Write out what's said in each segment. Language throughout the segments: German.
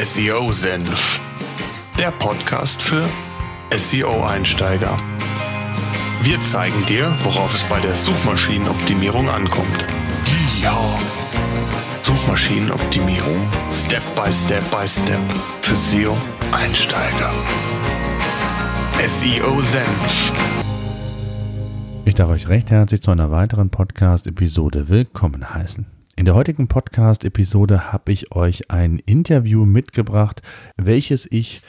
SEO-Senf, der Podcast für SEO-Einsteiger. Wir zeigen dir, worauf es bei der Suchmaschinenoptimierung ankommt. Ja. Suchmaschinenoptimierung Step by Step by Step für SEO-Einsteiger. SEO-Senf. Ich darf euch recht herzlich zu einer weiteren Podcast-Episode willkommen heißen. In der heutigen Podcast-Episode habe ich euch ein Interview mitgebracht, welches ich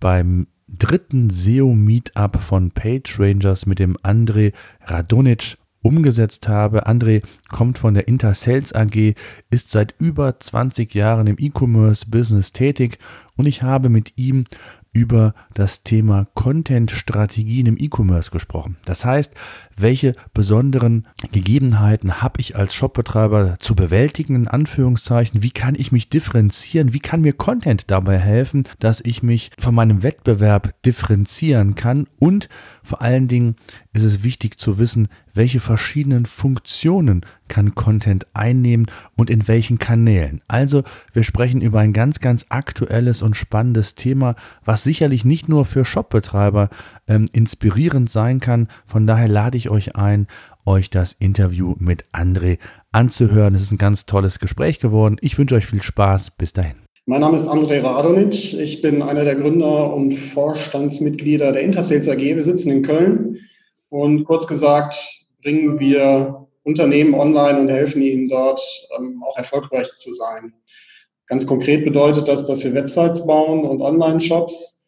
beim dritten SEO-Meetup von PageRangers mit dem André Radonic umgesetzt habe. André kommt von der Intersales AG, ist seit über 20 Jahren im E-Commerce-Business tätig und ich habe mit ihm über das Thema Content-Strategien im E-Commerce gesprochen. Das heißt, welche besonderen Gegebenheiten habe ich als Shopbetreiber zu bewältigen, in Anführungszeichen, wie kann ich mich differenzieren, wie kann mir Content dabei helfen, dass ich mich von meinem Wettbewerb differenzieren kann und vor allen Dingen ist es wichtig zu wissen, welche verschiedenen Funktionen kann Content einnehmen und in welchen Kanälen. Also wir sprechen über ein ganz, ganz aktuelles und spannendes Thema, was sicherlich nicht nur für Shopbetreiber ähm, inspirierend sein kann. Von daher lade ich euch ein, euch das Interview mit André anzuhören. Es ist ein ganz tolles Gespräch geworden. Ich wünsche euch viel Spaß. Bis dahin. Mein Name ist André Radonic. Ich bin einer der Gründer und Vorstandsmitglieder der Intersales AG. Wir sitzen in Köln und kurz gesagt bringen wir Unternehmen online und helfen ihnen dort ähm, auch erfolgreich zu sein. Ganz konkret bedeutet das, dass wir Websites bauen und Online-Shops.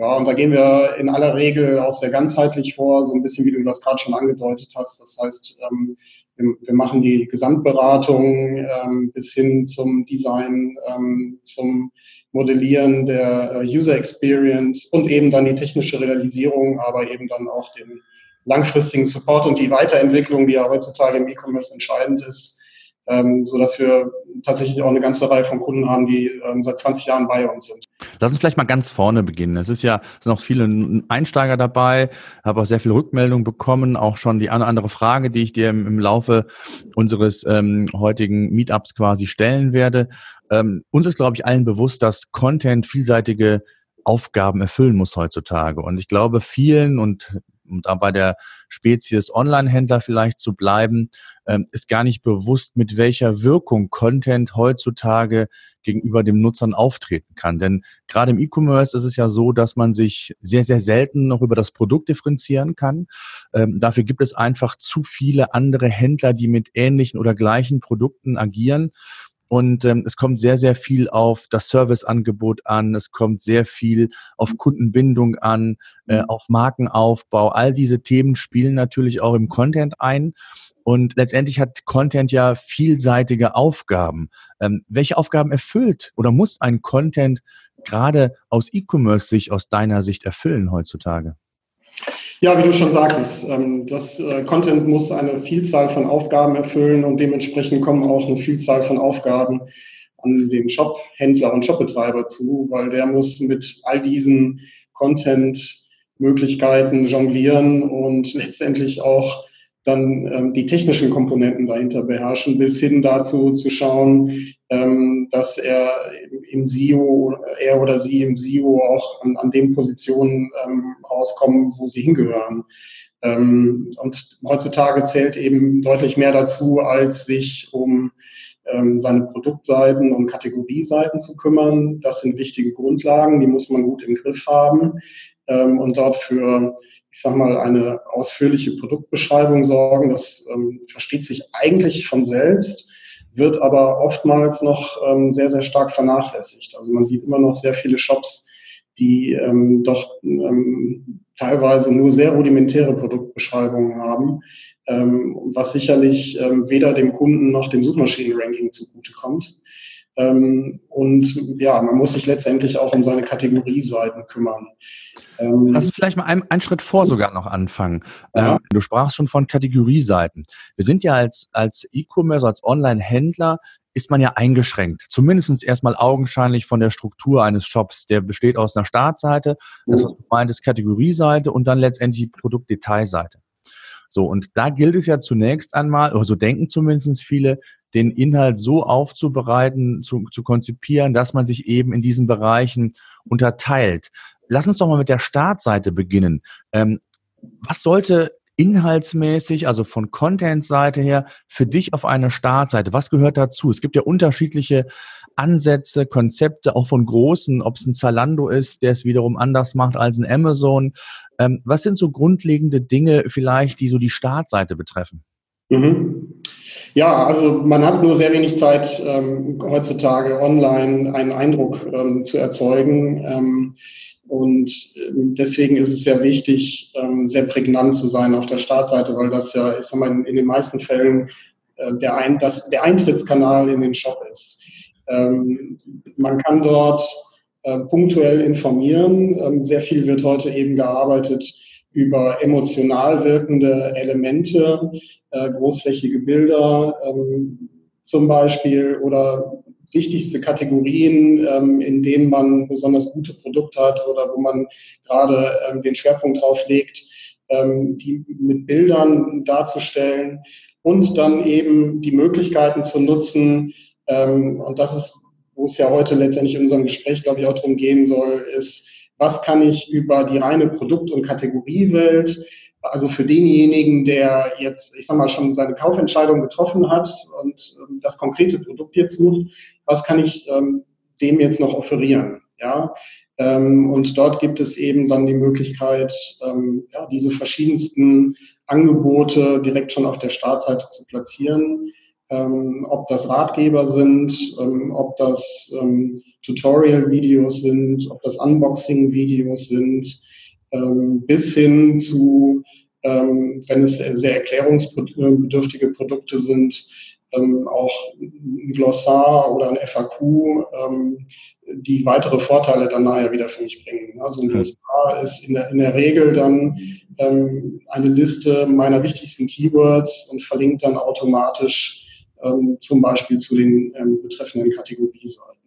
Ja, und da gehen wir in aller Regel auch sehr ganzheitlich vor, so ein bisschen wie du das gerade schon angedeutet hast. Das heißt, ähm, wir, machen die Gesamtberatung ähm, bis hin zum Design, ähm, zum Modellieren der äh, User Experience und eben dann die technische Realisierung, aber eben dann auch den langfristigen Support und die Weiterentwicklung, die ja heutzutage im E-Commerce entscheidend ist, ähm, so dass wir tatsächlich auch eine ganze Reihe von Kunden haben, die ähm, seit 20 Jahren bei uns sind. Lass uns vielleicht mal ganz vorne beginnen. Es ist ja sind auch viele Einsteiger dabei, habe auch sehr viel Rückmeldung bekommen, auch schon die eine andere Frage, die ich dir im, im Laufe unseres ähm, heutigen Meetups quasi stellen werde. Ähm, uns ist, glaube ich, allen bewusst, dass Content vielseitige Aufgaben erfüllen muss heutzutage. Und ich glaube, vielen und um da bei der Spezies Online-Händler vielleicht zu bleiben, ähm, ist gar nicht bewusst, mit welcher Wirkung Content heutzutage gegenüber dem Nutzern auftreten kann. Denn gerade im E-Commerce ist es ja so, dass man sich sehr, sehr selten noch über das Produkt differenzieren kann. Ähm, dafür gibt es einfach zu viele andere Händler, die mit ähnlichen oder gleichen Produkten agieren. Und ähm, es kommt sehr, sehr viel auf das Serviceangebot an, es kommt sehr viel auf Kundenbindung an, äh, mhm. auf Markenaufbau. All diese Themen spielen natürlich auch im Content ein. Und letztendlich hat Content ja vielseitige Aufgaben. Ähm, welche Aufgaben erfüllt oder muss ein Content gerade aus E-Commerce sich aus deiner Sicht erfüllen heutzutage? Ja, wie du schon sagtest, ähm, das äh, Content muss eine Vielzahl von Aufgaben erfüllen und dementsprechend kommen auch eine Vielzahl von Aufgaben an den Shop-Händler und Shopbetreiber zu, weil der muss mit all diesen Content-Möglichkeiten jonglieren und letztendlich auch dann ähm, die technischen Komponenten dahinter beherrschen, bis hin dazu zu schauen, ähm, dass er im SEO, er oder sie im SEO auch an, an den Positionen ähm, rauskommen, wo sie hingehören. Ähm, und heutzutage zählt eben deutlich mehr dazu, als sich um ähm, seine Produktseiten und Kategorieseiten zu kümmern. Das sind wichtige Grundlagen, die muss man gut im Griff haben ähm, und dort für ich sag mal, eine ausführliche Produktbeschreibung sorgen. Das ähm, versteht sich eigentlich von selbst, wird aber oftmals noch ähm, sehr, sehr stark vernachlässigt. Also man sieht immer noch sehr viele Shops, die ähm, doch ähm, teilweise nur sehr rudimentäre Produktbeschreibungen haben, ähm, was sicherlich ähm, weder dem Kunden noch dem Suchmaschinenranking zugutekommt. Ähm, und ja, man muss sich letztendlich auch um seine Kategorieseiten kümmern. Ähm, Lass uns vielleicht mal einen, einen Schritt vor sogar noch anfangen. Ja. Ähm, du sprachst schon von Kategorieseiten. Wir sind ja als, als E-Commerce, als Online-Händler ist man ja eingeschränkt. Zumindest erstmal augenscheinlich von der Struktur eines Shops. Der besteht aus einer Startseite, das, was du meintest, Kategorieseite und dann letztendlich Produktdetailseite. So, und da gilt es ja zunächst einmal, oder so denken zumindest viele, den Inhalt so aufzubereiten, zu, zu konzipieren, dass man sich eben in diesen Bereichen unterteilt. Lass uns doch mal mit der Startseite beginnen. Ähm, was sollte inhaltsmäßig, also von Content-Seite her, für dich auf eine Startseite? Was gehört dazu? Es gibt ja unterschiedliche Ansätze, Konzepte, auch von großen, ob es ein Zalando ist, der es wiederum anders macht als ein Amazon. Ähm, was sind so grundlegende Dinge vielleicht, die so die Startseite betreffen? Mhm. Ja, also man hat nur sehr wenig Zeit ähm, heutzutage online einen Eindruck ähm, zu erzeugen. Ähm, und ähm, deswegen ist es sehr wichtig, ähm, sehr prägnant zu sein auf der Startseite, weil das ja, ich sag mal, in, den meisten Fällen äh, der, Ein das, der Eintrittskanal in den Shop ist. Ähm, man kann dort äh, punktuell informieren. Sehr viel wird heute eben gearbeitet über emotional wirkende Elemente, äh, großflächige Bilder ähm, zum Beispiel oder wichtigste Kategorien, ähm, in denen man besonders gute Produkte hat oder wo man gerade ähm, den Schwerpunkt drauf legt, ähm, die mit Bildern darzustellen und dann eben die Möglichkeiten zu nutzen. Ähm, und das ist, wo es ja heute letztendlich in unserem Gespräch, glaube ich, auch darum gehen soll, ist, was kann ich über die reine Produkt- und Kategoriewelt also für denjenigen, der jetzt, ich sag mal, schon seine Kaufentscheidung getroffen hat und ähm, das konkrete Produkt jetzt sucht, was kann ich ähm, dem jetzt noch offerieren? Ja, ähm, und dort gibt es eben dann die Möglichkeit, ähm, ja, diese verschiedensten Angebote direkt schon auf der Startseite zu platzieren. Ähm, ob das Ratgeber sind, ähm, ob das ähm, Tutorial-Videos sind, ob das Unboxing-Videos sind, ähm, bis hin zu, ähm, wenn es sehr erklärungsbedürftige Produkte sind, ähm, auch ein Glossar oder ein FAQ, die weitere Vorteile dann nachher wieder für mich bringen. Also ein Glossar ist in der, in der Regel dann eine Liste meiner wichtigsten Keywords und verlinkt dann automatisch zum Beispiel zu den ähm, betreffenden Kategorieseiten.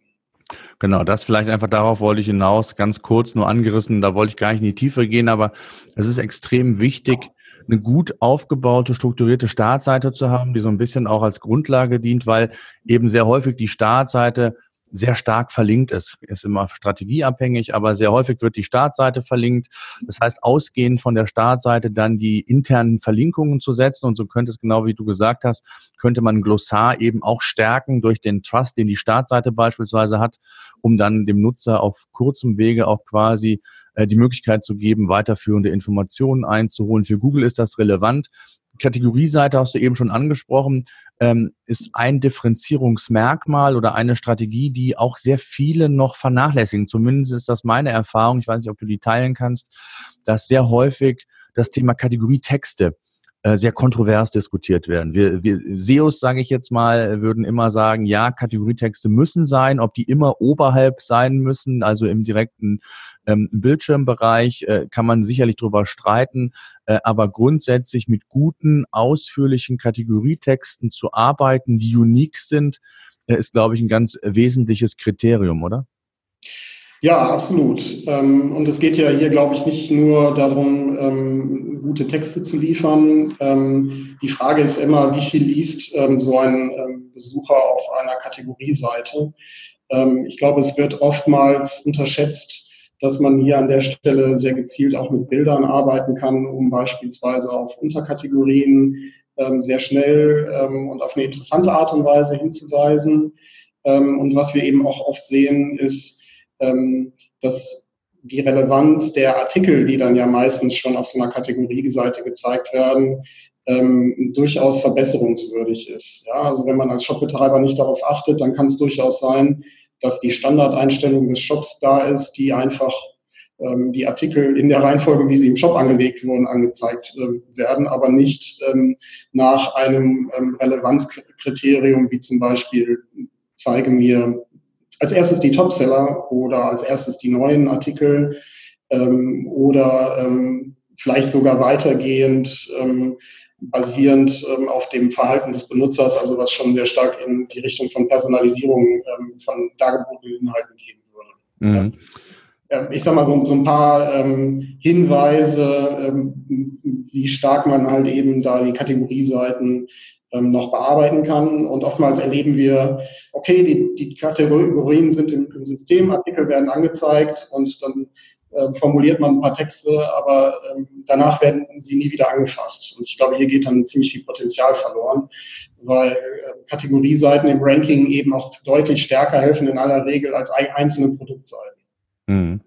Genau, das vielleicht einfach darauf wollte ich hinaus, ganz kurz nur angerissen, da wollte ich gar nicht in die Tiefe gehen, aber es ist extrem wichtig, eine gut aufgebaute, strukturierte Startseite zu haben, die so ein bisschen auch als Grundlage dient, weil eben sehr häufig die Startseite sehr stark verlinkt ist. Ist immer strategieabhängig, aber sehr häufig wird die Startseite verlinkt. Das heißt, ausgehend von der Startseite dann die internen Verlinkungen zu setzen. Und so könnte es genau wie du gesagt hast, könnte man Glossar eben auch stärken durch den Trust, den die Startseite beispielsweise hat, um dann dem Nutzer auf kurzem Wege auch quasi äh, die Möglichkeit zu geben, weiterführende Informationen einzuholen. Für Google ist das relevant. Kategorieseite hast du eben schon angesprochen, ähm, ist ein Differenzierungsmerkmal oder eine Strategie, die auch sehr viele noch vernachlässigen. Zumindest ist das meine Erfahrung. Ich weiß nicht, ob du die teilen kannst, dass sehr häufig das Thema Kategorietexte äh, sehr kontrovers diskutiert werden. Wir, wir SEOs, sage ich jetzt mal, würden immer sagen, ja, Kategorietexte müssen sein, ob die immer oberhalb sein müssen, also im direkten ähm, Bildschirmbereich, äh, kann man sicherlich drüber streiten, äh, aber grundsätzlich mit guten, ausführlichen Kategorietexten zu arbeiten, die unique sind, äh, ist, glaube ich, ein ganz wesentliches Kriterium, oder? Ja, absolut. Ähm, und es geht ja hier, glaube ich, nicht nur darum, ähm, gute Texte zu liefern. Ähm, die Frage ist immer, wie viel liest so ein Besucher auf einer Kategorieseite? Ich glaube, es wird oftmals unterschätzt, dass man hier an der Stelle sehr gezielt auch mit Bildern arbeiten kann, um beispielsweise auf Unterkategorien sehr schnell und auf eine interessante Art und Weise hinzuweisen. Und was wir eben auch oft sehen, ist, ähm, dass die Relevanz der Artikel, die dann ja meistens schon auf so einer Kategorieseite gezeigt werden, ähm, durchaus verbesserungswürdig ist. Ja, also wenn man als Shopbetreiber nicht darauf achtet, dann kann es durchaus sein, dass die Standardeinstellung des Shops da ist, die einfach ähm, die Artikel in der Reihenfolge, wie sie im Shop angelegt wurden, angezeigt äh, werden, aber nicht ähm, nach einem ähm, Relevanzkriterium wie zum Beispiel zeige mir als erstes die Topseller oder als erstes die neuen Artikel ähm, oder ähm, vielleicht sogar weitergehend ähm, basierend ähm, auf dem Verhalten des Benutzers, also was schon sehr stark in die Richtung von Personalisierung ähm, von dargebotenen Inhalten gehen würde. Mhm. Ja. Ich sag mal so, so ein paar ähm, Hinweise, wie stark man halt eben da die Kategorieseiten noch bearbeiten kann. Und oftmals erleben wir, okay, die, die Kategorien sind im, im System, Artikel werden angezeigt und dann äh, formuliert man ein paar Texte, aber ähm, danach werden sie nie wieder angefasst. Und ich glaube, hier geht dann ziemlich viel Potenzial verloren, weil äh, Kategorieseiten im Ranking eben auch deutlich stärker helfen in aller Regel als einzelne Produktseiten. Mhm.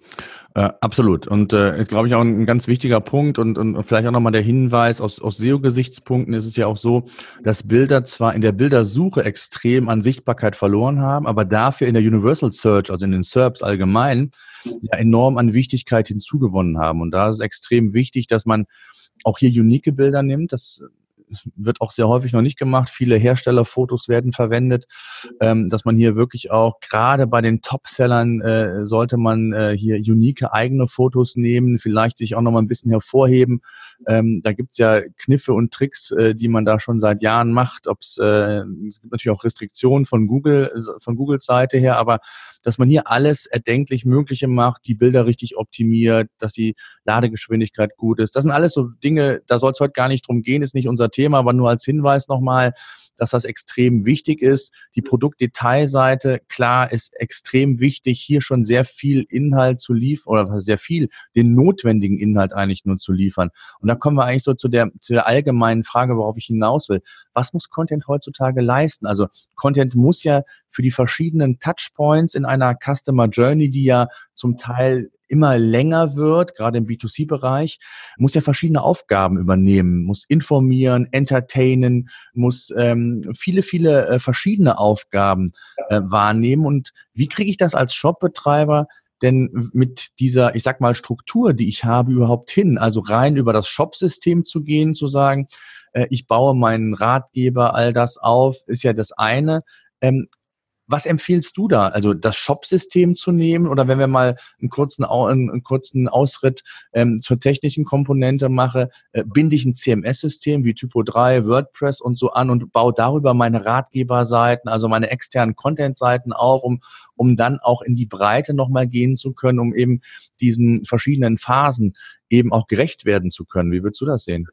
Äh, absolut. Und äh, glaube ich auch ein, ganz wichtiger Punkt und, und, und vielleicht auch nochmal der Hinweis, aus, aus SEO-Gesichtspunkten ist es ja auch so, dass Bilder zwar in der Bildersuche extrem an Sichtbarkeit verloren haben, aber dafür in der Universal Search, also in den SERPs allgemein, ja enorm an Wichtigkeit hinzugewonnen haben. Und da ist es extrem wichtig, dass man auch hier unique Bilder nimmt. Das wird auch sehr häufig noch nicht gemacht. Viele Herstellerfotos werden verwendet, ähm, dass man hier wirklich auch gerade bei den Topsellern äh, sollte man äh, hier unique eigene Fotos nehmen, vielleicht sich auch noch mal ein bisschen hervorheben. Ähm, da gibt's ja Kniffe und Tricks, äh, die man da schon seit Jahren macht. Ob's, äh, es gibt natürlich auch Restriktionen von Google, von Googles Seite her, aber dass man hier alles erdenklich Mögliche macht, die Bilder richtig optimiert, dass die Ladegeschwindigkeit gut ist. Das sind alles so Dinge, da soll es heute gar nicht drum gehen, ist nicht unser Thema, aber nur als Hinweis nochmal, dass das extrem wichtig ist. Die Produktdetailseite, klar, ist extrem wichtig, hier schon sehr viel Inhalt zu liefern oder sehr viel, den notwendigen Inhalt eigentlich nur zu liefern. Und da kommen wir eigentlich so zu der, zu der allgemeinen Frage, worauf ich hinaus will. Was muss Content heutzutage leisten? Also Content muss ja für die verschiedenen Touchpoints in einer Customer Journey, die ja zum Teil immer länger wird, gerade im B2C-Bereich, muss ja verschiedene Aufgaben übernehmen, muss informieren, entertainen, muss ähm, viele, viele äh, verschiedene Aufgaben äh, wahrnehmen. Und wie kriege ich das als Shopbetreiber denn mit dieser, ich sag mal, Struktur, die ich habe, überhaupt hin? Also rein über das Shop-System zu gehen, zu sagen, äh, ich baue meinen Ratgeber, all das auf, ist ja das eine. Ähm, was empfiehlst du da? Also das Shop-System zu nehmen oder wenn wir mal einen kurzen, einen kurzen Ausritt ähm, zur technischen Komponente mache, äh, binde ich ein CMS-System wie Typo 3, WordPress und so an und baue darüber meine Ratgeberseiten, also meine externen Content-Seiten auf, um, um dann auch in die Breite nochmal gehen zu können, um eben diesen verschiedenen Phasen eben auch gerecht werden zu können. Wie würdest du das sehen?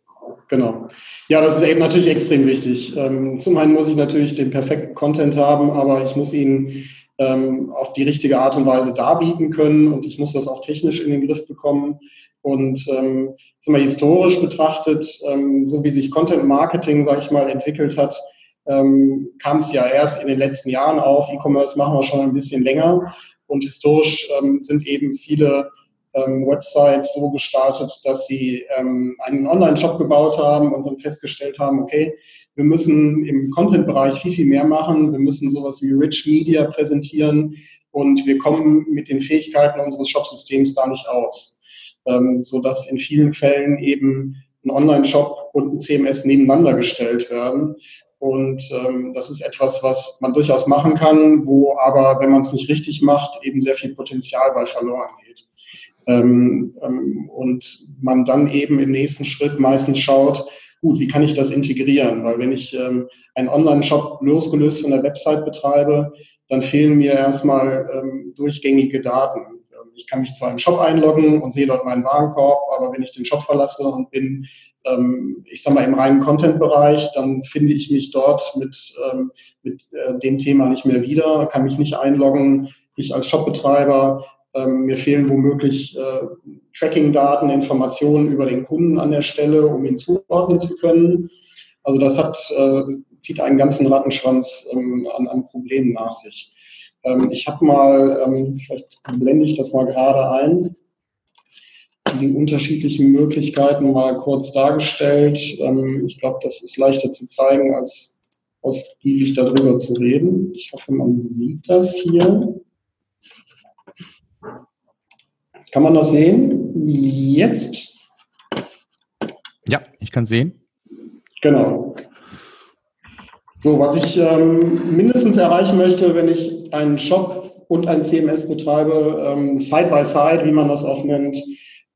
Genau. Ja, das ist eben natürlich extrem wichtig. Ähm, zum einen muss ich natürlich den perfekten Content haben, aber ich muss ihn ähm, auf die richtige Art und Weise darbieten können und ich muss das auch technisch in den Griff bekommen. Und ähm, mal, historisch betrachtet, ähm, so wie sich Content Marketing, sage ich mal, entwickelt hat, ähm, kam es ja erst in den letzten Jahren auf. E-Commerce machen wir schon ein bisschen länger und historisch ähm, sind eben viele ähm, Websites so gestartet, dass sie ähm, einen Online-Shop gebaut haben und dann festgestellt haben, okay, wir müssen im Content-Bereich viel, viel mehr machen. Wir müssen sowas wie Rich Media präsentieren und wir kommen mit den Fähigkeiten unseres Shop-Systems gar nicht aus. Ähm, so dass in vielen Fällen eben ein Online-Shop und ein CMS nebeneinander gestellt werden. Und ähm, das ist etwas, was man durchaus machen kann, wo aber, wenn man es nicht richtig macht, eben sehr viel Potenzial bei verloren geht. Ähm, ähm, und man dann eben im nächsten Schritt meistens schaut, gut, wie kann ich das integrieren? Weil wenn ich ähm, einen Online-Shop losgelöst von der Website betreibe, dann fehlen mir erstmal ähm, durchgängige Daten. Ähm, ich kann mich zwar im Shop einloggen und sehe dort meinen Warenkorb, aber wenn ich den Shop verlasse und bin, ähm, ich sag mal, im reinen Content-Bereich, dann finde ich mich dort mit, mit äh, dem Thema nicht mehr wieder, kann mich nicht einloggen. Ich als Shopbetreiber ähm, mir fehlen womöglich äh, Tracking-Daten, Informationen über den Kunden an der Stelle, um ihn zuordnen zu können. Also das hat, äh, zieht einen ganzen Rattenschwanz ähm, an, an Problemen nach sich. Ähm, ich habe mal, ähm, vielleicht blende ich das mal gerade ein, die unterschiedlichen Möglichkeiten mal kurz dargestellt. Ähm, ich glaube, das ist leichter zu zeigen, als ausgiebig darüber zu reden. Ich hoffe, man sieht das hier. Kann man das sehen? Jetzt? Ja, ich kann sehen. Genau. So, was ich ähm, mindestens erreichen möchte, wenn ich einen Shop und ein CMS betreibe, ähm, side by side, wie man das auch nennt,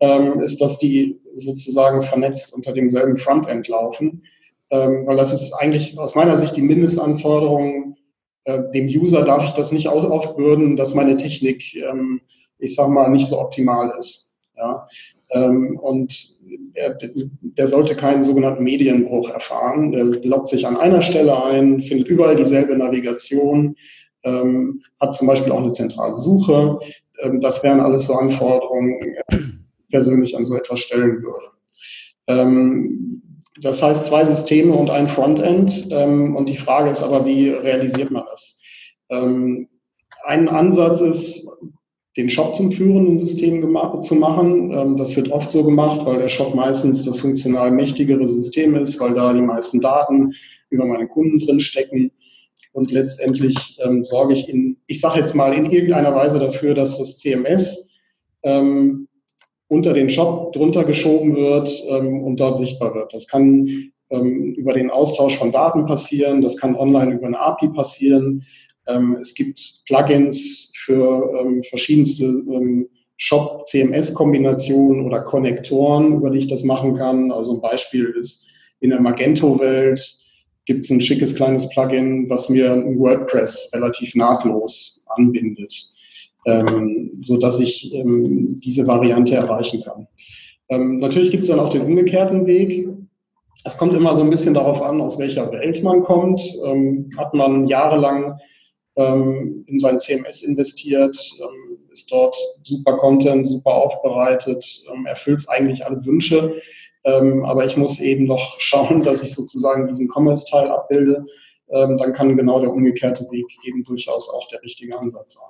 ähm, ist, dass die sozusagen vernetzt unter demselben Frontend laufen. Ähm, weil das ist eigentlich aus meiner Sicht die Mindestanforderung. Äh, dem User darf ich das nicht aufbürden, dass meine Technik ähm, ich sag mal, nicht so optimal ist. Ja. Ähm, und der, der sollte keinen sogenannten Medienbruch erfahren. Der loggt sich an einer Stelle ein, findet überall dieselbe Navigation, ähm, hat zum Beispiel auch eine zentrale Suche. Ähm, das wären alles so Anforderungen, die ich persönlich an so etwas stellen würde. Ähm, das heißt zwei Systeme und ein Frontend. Ähm, und die Frage ist aber, wie realisiert man das? Ähm, ein Ansatz ist, den Shop zum führenden System zu machen. Ähm, das wird oft so gemacht, weil der Shop meistens das funktional mächtigere System ist, weil da die meisten Daten über meine Kunden drin stecken. Und letztendlich ähm, sorge ich in, ich sage jetzt mal, in irgendeiner Weise dafür, dass das CMS ähm, unter den Shop drunter geschoben wird ähm, und dort sichtbar wird. Das kann ähm, über den Austausch von Daten passieren, das kann online über eine API passieren. Ähm, es gibt Plugins für ähm, verschiedenste ähm, Shop-CMS-Kombinationen oder Konnektoren, über die ich das machen kann. Also ein Beispiel ist in der Magento-Welt gibt es ein schickes kleines Plugin, was mir WordPress relativ nahtlos anbindet, ähm, so dass ich ähm, diese Variante erreichen kann. Ähm, natürlich gibt es dann auch den umgekehrten Weg. Es kommt immer so ein bisschen darauf an, aus welcher Welt man kommt. Ähm, hat man jahrelang ähm, in sein CMS investiert, ähm, ist dort super Content, super aufbereitet, ähm, erfüllt eigentlich alle Wünsche. Ähm, aber ich muss eben noch schauen, dass ich sozusagen diesen Commerce-Teil abbilde. Ähm, dann kann genau der umgekehrte Weg eben durchaus auch der richtige Ansatz sein.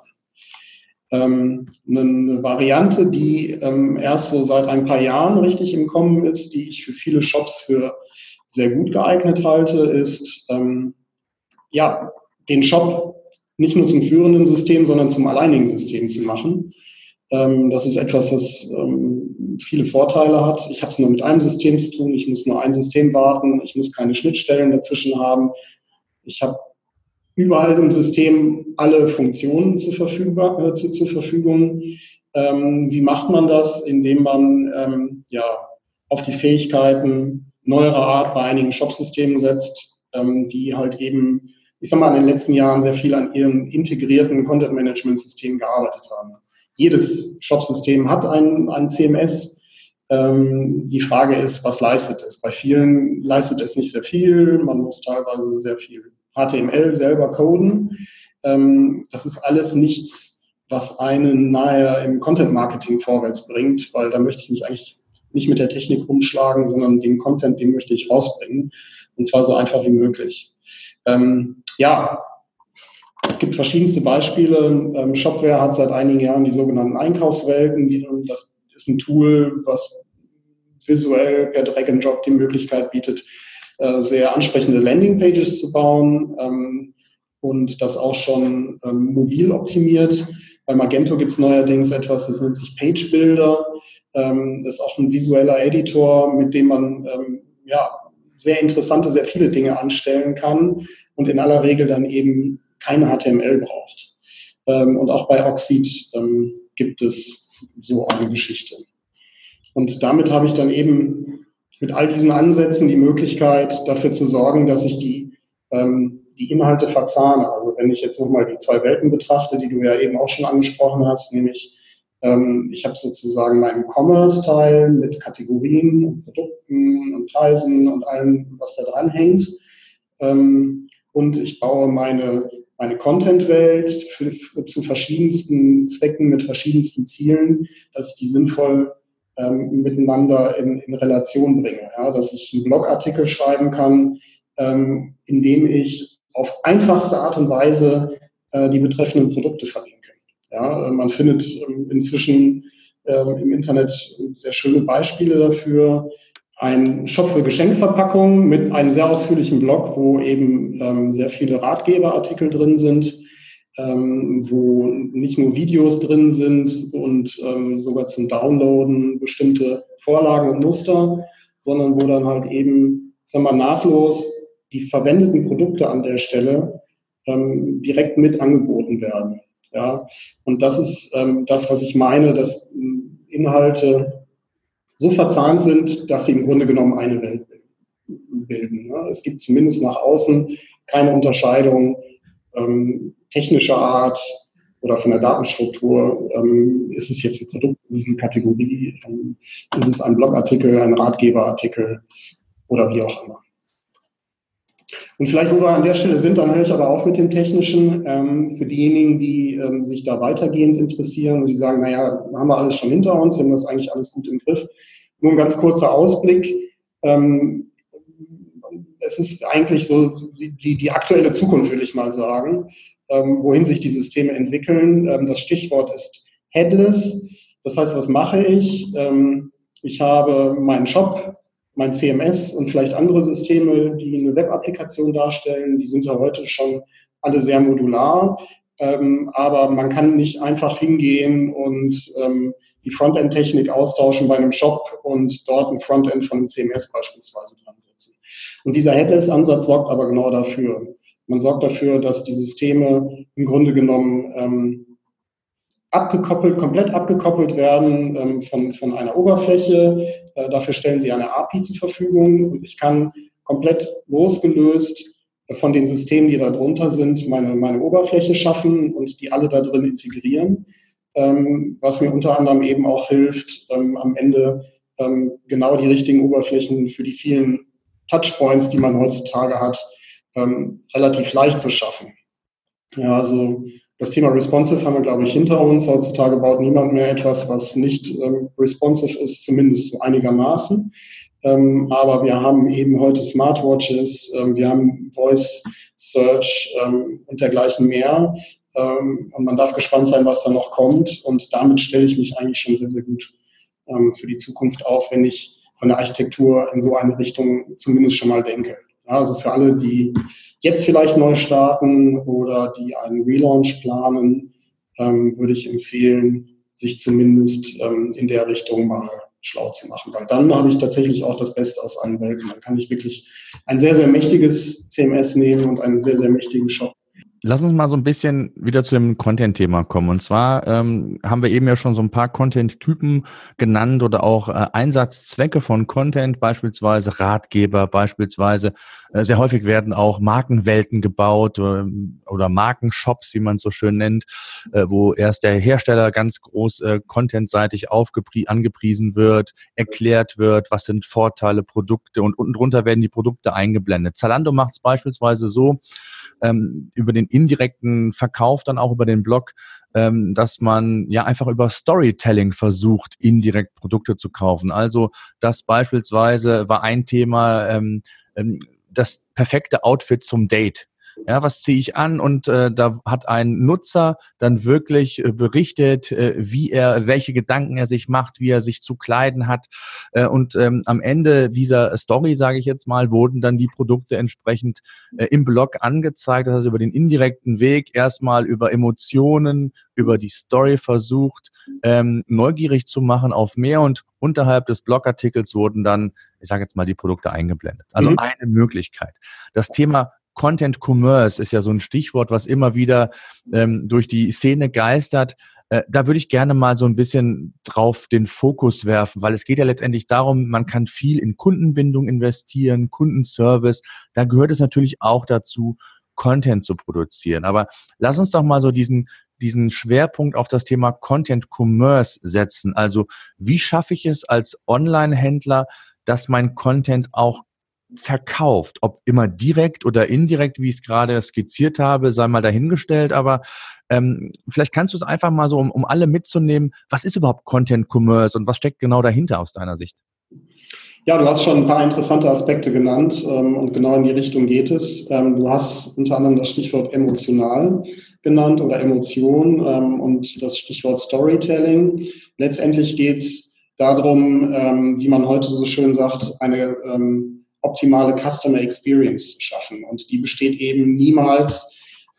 Ähm, eine Variante, die erst so seit ein paar Jahren richtig im Kommen ist, die ich für viele Shops für sehr gut geeignet halte, ist, ja, den Shop nicht nur zum führenden System, sondern zum alleinigen System zu machen. Ähm, das ist etwas, was ähm, viele Vorteile hat. Ich habe es nur mit einem System zu tun. Ich muss nur ein System warten. Ich muss keine Schnittstellen dazwischen haben. Ich habe überall im System alle Funktionen zur, Verfügung. Äh, zu, zur Verfügung. Ähm, wie macht man das? Indem man ähm, ja, auf die Fähigkeiten neuerer Art bei einigen Shop-Systemen setzt, ähm, die halt eben ich sag mal, in den letzten Jahren sehr viel an ihrem integrierten Content-Management-System gearbeitet haben. Jedes Shop-System hat ein, ein CMS. Ähm, die Frage ist, was leistet es? Bei vielen leistet es nicht sehr viel. Man muss teilweise sehr viel HTML selber coden. Ähm, das ist alles nichts, was einen nahe im Content-Marketing vorwärts bringt, weil da möchte ich mich eigentlich nicht mit der Technik rumschlagen, sondern den Content, den möchte ich rausbringen. Und zwar so einfach wie möglich. Ähm, ja, es gibt verschiedenste Beispiele. Ähm, Shopware hat seit einigen Jahren die sogenannten Einkaufswelten. Das ist ein Tool, was visuell per Drag and Drop die Möglichkeit bietet, äh, sehr ansprechende Landingpages zu bauen ähm, und das auch schon ähm, mobil optimiert. Bei Magento gibt es neuerdings etwas, das nennt sich Page Builder. Ähm, das ist auch ein visueller Editor, mit dem man ähm, ja, sehr interessante, sehr viele Dinge anstellen kann und in aller Regel dann eben keine HTML braucht. Ähm, und auch bei Oxid ähm, gibt es so eine Geschichte. Und damit habe ich dann eben mit all diesen Ansätzen die Möglichkeit, dafür zu sorgen, dass ich die, ähm, die Inhalte verzahne. Also wenn ich jetzt nochmal die zwei Welten betrachte, die du ja eben auch schon angesprochen hast, nämlich ich habe sozusagen meinen Commerce-Teil mit Kategorien und Produkten und Preisen und allem, was da dran hängt. Ähm, und ich baue meine, meine Content-Welt zu verschiedensten Zwecken mit verschiedensten Zielen, dass ich die sinnvoll ähm, miteinander in, in Relation bringe. Ja? Dass ich einen Blogartikel schreiben kann, ähm, in dem ich auf einfachste Art und Weise äh, die betreffenden Produkte verlinke. Ja, man findet ähm, inzwischen ähm, im Internet sehr schöne Beispiele dafür. Ein Shop für Geschenkverpackungen mit einem sehr ausführlichen Blog, wo eben ähm, sehr viele Ratgeberartikel drin sind, wo nicht nur Videos drin sind und sogar zum Downloaden bestimmte Vorlagen und Muster, sondern wo dann halt eben, sagen wir, nahtlos die verwendeten Produkte an der Stelle direkt mit angeboten werden. Ja, und das ist ähm, das, was ich meine, dass ähm, Inhalte so verzahnt sind, dass sie im Grunde genommen eine Welt bilden. Ne? Es gibt zumindest nach außen keine Unterscheidung ähm, technischer Art, oder von der Datenstruktur. Ähm, ist es jetzt ein Produkt, ist es eine Kategorie, ähm, ist es ein Blogartikel, ein Ratgeberartikel oder wie auch immer. Und vielleicht, wo wir an der Stelle sind, dann höre ich aber auf mit dem Technischen. Ähm, für diejenigen, die ähm, sich da weitergehend interessieren und die sagen, naja, haben wir alles schon hinter uns, wir haben das eigentlich alles gut im Griff. Nur ein ganz kurzer Ausblick. Ähm, es ist eigentlich so die, die, aktuelle Zukunft, will ich mal sagen, ähm, wohin sich die Systeme entwickeln. Ähm, das Stichwort ist Headless. Das heißt, was mache ich? Ähm, ich habe meinen Shop, mein CMS und vielleicht andere Systeme, die eine Web-Applikation darstellen. Die sind ja heute schon alle sehr modular. Ähm, aber man kann nicht einfach hingehen und ähm, die Frontend-Technik austauschen bei einem Shop und dort ein Frontend von einem CMS beispielsweise dran setzen. Und dieser Headless-Ansatz sorgt aber genau dafür. Man sorgt dafür, dass die Systeme im Grunde genommen ähm, abgekoppelt, komplett abgekoppelt werden ähm, von, von einer Oberfläche. Äh, dafür stellen sie eine API zur Verfügung und ich kann komplett losgelöst von den Systemen, die da drunter sind, meine, meine Oberfläche schaffen und die alle da drin integrieren, ähm, was mir unter anderem eben auch hilft, ähm, am Ende ähm, genau die richtigen Oberflächen für die vielen Touchpoints, die man heutzutage hat, ähm, relativ leicht zu schaffen. Ja, also das Thema responsive haben wir, glaube ich, hinter uns. Heutzutage baut niemand mehr etwas, was nicht ähm, responsive ist, zumindest einigermaßen. Ähm, aber wir haben eben heute Smartwatches, ähm, wir haben Voice Search ähm, und dergleichen mehr. Ähm, und man darf gespannt sein, was da noch kommt. Und damit stelle ich mich eigentlich schon sehr, sehr gut ähm, für die Zukunft auf, wenn ich von der Architektur in so eine Richtung zumindest schon mal denke. Also für alle, die jetzt vielleicht neu starten oder die einen Relaunch planen, ähm, würde ich empfehlen, sich zumindest ähm, in der Richtung mal schlau zu machen, weil dann habe ich tatsächlich auch das Beste aus allen Welten. Dann kann ich wirklich ein sehr, sehr mächtiges CMS nehmen und einen sehr, sehr mächtigen Shop Lass uns mal so ein bisschen wieder zu dem Content-Thema kommen. Und zwar ähm, haben wir eben ja schon so ein paar Content-Typen genannt oder auch äh, Einsatzzwecke von Content, beispielsweise Ratgeber, beispielsweise äh, sehr häufig werden auch Markenwelten gebaut äh, oder Markenshops, wie man es so schön nennt, äh, wo erst der Hersteller ganz groß äh, contentseitig angepriesen wird, erklärt wird, was sind Vorteile, Produkte und unten drunter werden die Produkte eingeblendet. Zalando macht es beispielsweise so, ähm, über den indirekten Verkauf, dann auch über den Blog, ähm, dass man ja einfach über Storytelling versucht, indirekt Produkte zu kaufen. Also das beispielsweise war ein Thema, ähm, ähm das perfekte Outfit zum Date. Ja, was ziehe ich an? Und äh, da hat ein Nutzer dann wirklich äh, berichtet, äh, wie er, welche Gedanken er sich macht, wie er sich zu kleiden hat. Äh, und ähm, am Ende dieser Story, sage ich jetzt mal, wurden dann die Produkte entsprechend äh, im Blog angezeigt. Das heißt, über den indirekten Weg erstmal über Emotionen, über die Story versucht, ähm, neugierig zu machen auf mehr und unterhalb des Blogartikels wurden dann, ich sage jetzt mal, die Produkte eingeblendet. Also mhm. eine Möglichkeit. Das Thema Content Commerce ist ja so ein Stichwort, was immer wieder ähm, durch die Szene geistert. Äh, da würde ich gerne mal so ein bisschen drauf den Fokus werfen, weil es geht ja letztendlich darum, man kann viel in Kundenbindung investieren, Kundenservice. Da gehört es natürlich auch dazu, Content zu produzieren. Aber lass uns doch mal so diesen diesen Schwerpunkt auf das Thema Content Commerce setzen. Also wie schaffe ich es als Online-Händler, dass mein Content auch verkauft. Ob immer direkt oder indirekt, wie ich es gerade skizziert habe, sei mal dahingestellt. Aber ähm, vielleicht kannst du es einfach mal so, um, um alle mitzunehmen, was ist überhaupt Content Commerce und was steckt genau dahinter aus deiner Sicht? Ja, du hast schon ein paar interessante Aspekte genannt ähm, und genau in die Richtung geht es. Ähm, du hast unter anderem das Stichwort emotional genannt oder Emotion ähm, und das Stichwort Storytelling. Letztendlich geht es darum, ähm, wie man heute so schön sagt, eine ähm, optimale Customer Experience schaffen. Und die besteht eben niemals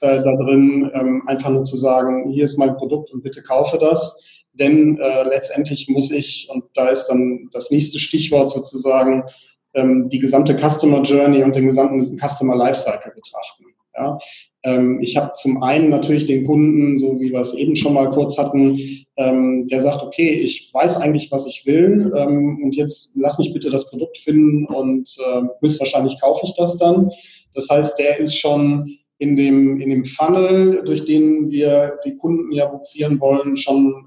äh, darin, ähm, einfach nur zu sagen, hier ist mein Produkt und bitte kaufe das. Denn äh, letztendlich muss ich, und da ist dann das nächste Stichwort sozusagen, ähm, die gesamte Customer Journey und den gesamten Customer Lifecycle betrachten. Ja? Ähm, ich habe zum einen natürlich den Kunden, so wie wir es eben schon mal kurz hatten, ähm, der sagt, okay, ich weiß eigentlich, was ich will ähm, und jetzt lass mich bitte das Produkt finden und höchstwahrscheinlich kaufe ich das dann. Das heißt, der ist schon in dem, in dem Funnel, durch den wir die Kunden ja buxieren wollen, schon